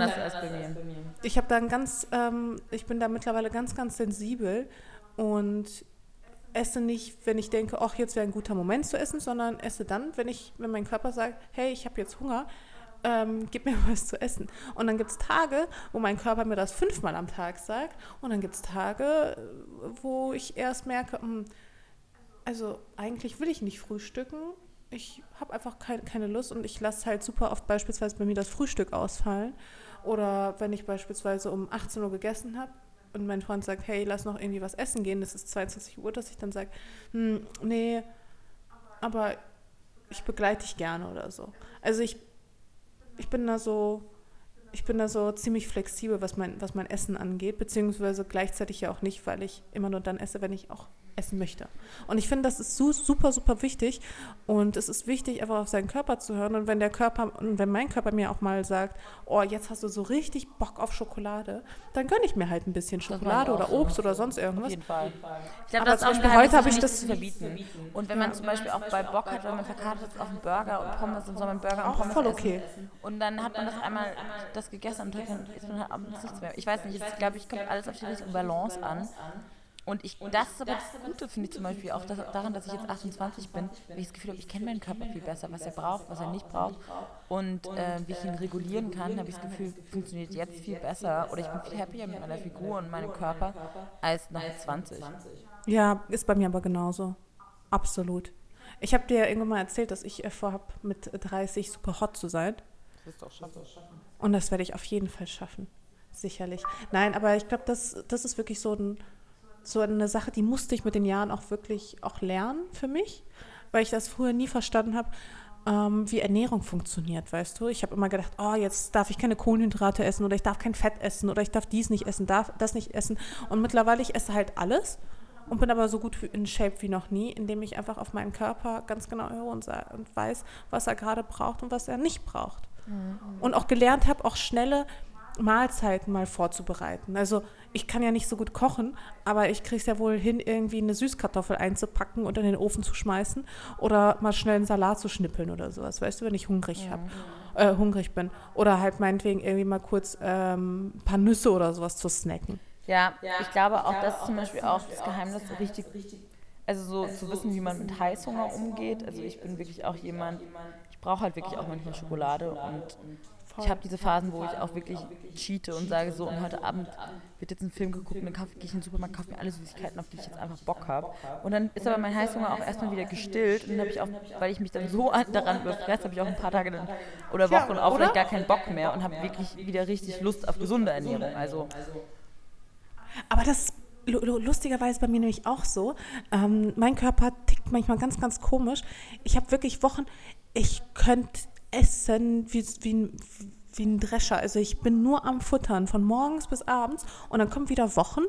ich habe da ein ganz, ähm, ich bin da mittlerweile ganz, ganz sensibel und esse nicht, wenn ich denke, ach jetzt wäre ein guter Moment zu essen, sondern esse dann, wenn ich, wenn mein Körper sagt, hey, ich habe jetzt Hunger, ähm, gib mir was zu essen. Und dann gibt es Tage, wo mein Körper mir das fünfmal am Tag sagt, und dann gibt es Tage, wo ich erst merke, mh, hm, also eigentlich will ich nicht frühstücken. Ich habe einfach kein, keine Lust und ich lasse halt super oft beispielsweise bei mir das Frühstück ausfallen. Oder wenn ich beispielsweise um 18 Uhr gegessen habe und mein Freund sagt, hey, lass noch irgendwie was essen gehen, das ist 22 Uhr, dass ich dann sage, hm, nee, aber ich begleite dich gerne oder so. Also ich, ich bin da so, ich bin da so ziemlich flexibel, was mein, was mein Essen angeht, beziehungsweise gleichzeitig ja auch nicht, weil ich immer nur dann esse, wenn ich auch essen möchte. Und ich finde, das ist super, super wichtig. Und es ist wichtig, einfach auf seinen Körper zu hören. Und wenn der Körper, und wenn mein Körper mir auch mal sagt, oh, jetzt hast du so richtig Bock auf Schokolade, dann gönne ich mir halt ein bisschen Schokolade oder Obst so. oder sonst irgendwas. Auf jeden Fall. Ich glaube, das zum Beispiel heute habe ich das zu verbieten. Und wenn man ja. zum Beispiel auch bei Bock hat, wenn man verkartet ist auf einen Burger und Pommes und soll man Burger und Pommes voll okay. Essen. Und dann hat man das einmal das gegessen und dann isst man halt abends nichts mehr. Ich weiß nicht, ich glaube, ich kommt alles auf die richtige Balance an. Und ich, das ist aber das Gute, finde ich zum Beispiel auch dass, daran, dass ich jetzt 28 bin, weil ich das Gefühl habe, ich kenne meinen Körper viel besser, was er braucht, was er nicht braucht. Und äh, wie ich ihn regulieren kann, habe ich das Gefühl, funktioniert jetzt viel besser. Oder ich bin viel happier mit meiner Figur und meinem Körper als nach 20. Ja, ist bei mir aber genauso. Absolut. Ich habe dir ja irgendwann mal erzählt, dass ich äh, vorhabe, mit 30 super hot zu sein. Das wirst du auch schaffen. Und das werde ich auf jeden Fall schaffen. Sicherlich. Nein, aber ich glaube, das, das ist wirklich so ein so eine Sache, die musste ich mit den Jahren auch wirklich auch lernen für mich, weil ich das früher nie verstanden habe, ähm, wie Ernährung funktioniert, weißt du. Ich habe immer gedacht, oh, jetzt darf ich keine Kohlenhydrate essen oder ich darf kein Fett essen oder ich darf dies nicht essen, darf das nicht essen. Und mittlerweile, ich esse halt alles und bin aber so gut in Shape wie noch nie, indem ich einfach auf meinen Körper ganz genau höre und, und weiß, was er gerade braucht und was er nicht braucht. Mhm. Und auch gelernt habe, auch schnelle Mahlzeiten mal vorzubereiten. Also ich kann ja nicht so gut kochen, aber ich kriege es ja wohl hin, irgendwie eine Süßkartoffel einzupacken und in den Ofen zu schmeißen oder mal schnell einen Salat zu schnippeln oder sowas, weißt du, wenn ich hungrig, hab, äh, hungrig bin. Oder halt meinetwegen irgendwie mal kurz ähm, ein paar Nüsse oder sowas zu snacken. Ja, ich glaube auch, das ist zum Beispiel auch das Geheimnis, so richtig, also so zu wissen, wie man mit Heißhunger umgeht. Also ich bin wirklich auch jemand, ich brauche halt wirklich auch manchmal Schokolade und ich habe diese Phasen, wo ich auch wirklich cheate und sage so, und heute Abend wird jetzt ein Film geguckt und dann gehe ich in den Supermarkt, kaufe mir alle Süßigkeiten, auf die ich jetzt einfach Bock habe. Und dann ist aber mein Heißhunger auch erstmal wieder gestillt und dann habe ich auch, weil ich mich dann so daran überfresse, habe ich auch ein paar Tage dann, oder Wochen auch vielleicht gar keinen Bock mehr und habe wirklich wieder richtig Lust auf gesunde Ernährung. Also. Aber das ist lustigerweise bei mir nämlich auch so. Ähm, mein Körper tickt manchmal ganz, ganz komisch. Ich habe wirklich Wochen, ich könnte essen wie, wie, wie ein Drescher. Also ich bin nur am Futtern von morgens bis abends und dann kommen wieder Wochen,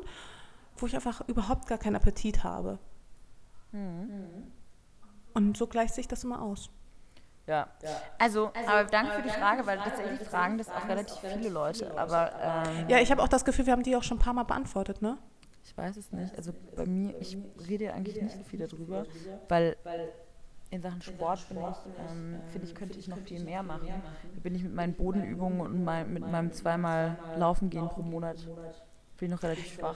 wo ich einfach überhaupt gar keinen Appetit habe. Und so gleicht sich das immer aus. Ja. Also, aber danke für die Frage, weil tatsächlich fragen das auch relativ viele Leute. Aber ähm, Ja, ich habe auch das Gefühl, wir haben die auch schon ein paar Mal beantwortet, ne? ich weiß es nicht. Also bei mir, ich rede eigentlich nicht so viel darüber, weil in Sachen Sport bin ich, ähm, finde ich, könnte ich noch viel mehr machen. Da bin ich mit meinen Bodenübungen und mein, mit meinem zweimal Laufen gehen pro Monat bin ich noch relativ schwach.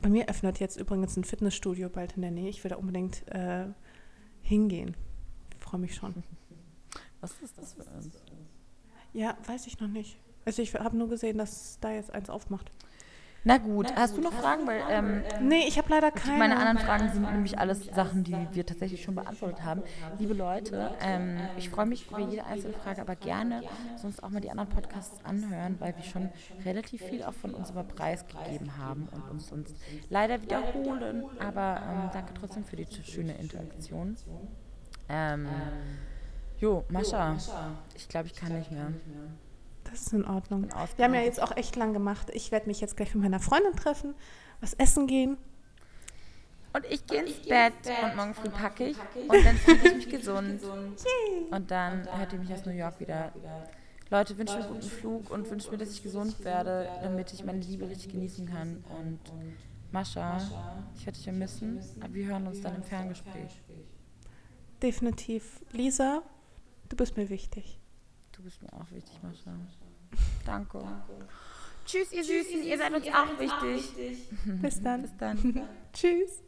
Bei mir öffnet jetzt übrigens ein Fitnessstudio bald in der Nähe. Ich will da unbedingt äh, hingehen. Ich freue mich schon. Was ist das für uns? Ja, weiß ich noch nicht. Also ich habe nur gesehen, dass da jetzt eins aufmacht. Na gut, hast du noch Fragen? Weil ähm, Nee, ich habe leider keine. meine anderen Fragen sind nämlich alles Sachen, die wir tatsächlich schon beantwortet haben. Liebe Leute, ähm, ich freue mich über jede einzelne Frage, aber gerne sonst auch mal die anderen Podcasts anhören, weil wir schon relativ viel auch von unserem Preis gegeben haben und uns sonst leider wiederholen. Aber ähm, danke trotzdem für die schöne Interaktion. Ähm, jo, Mascha, ich glaube, ich kann nicht mehr. Das ist in Ordnung. Wir haben ja jetzt auch echt lang gemacht. Ich werde mich jetzt gleich mit meiner Freundin treffen, was essen gehen. Und ich gehe ins Bett und morgen früh packe ich und dann fühle ich mich gesund. Und dann hört ihr mich aus New York wieder. Leute, wünscht mir einen guten Flug und wünscht mir, dass ich gesund werde, damit ich meine Liebe richtig genießen kann. Und Mascha, ich werde dich vermissen, aber wir hören uns dann im Ferngespräch. Definitiv. Lisa, du bist mir wichtig. Du bist mir auch wichtig, Mascha. Danke. Tschüss, ihr Süßen, ihr seid uns auch wichtig. Bis dann. Bis dann. Tschüss.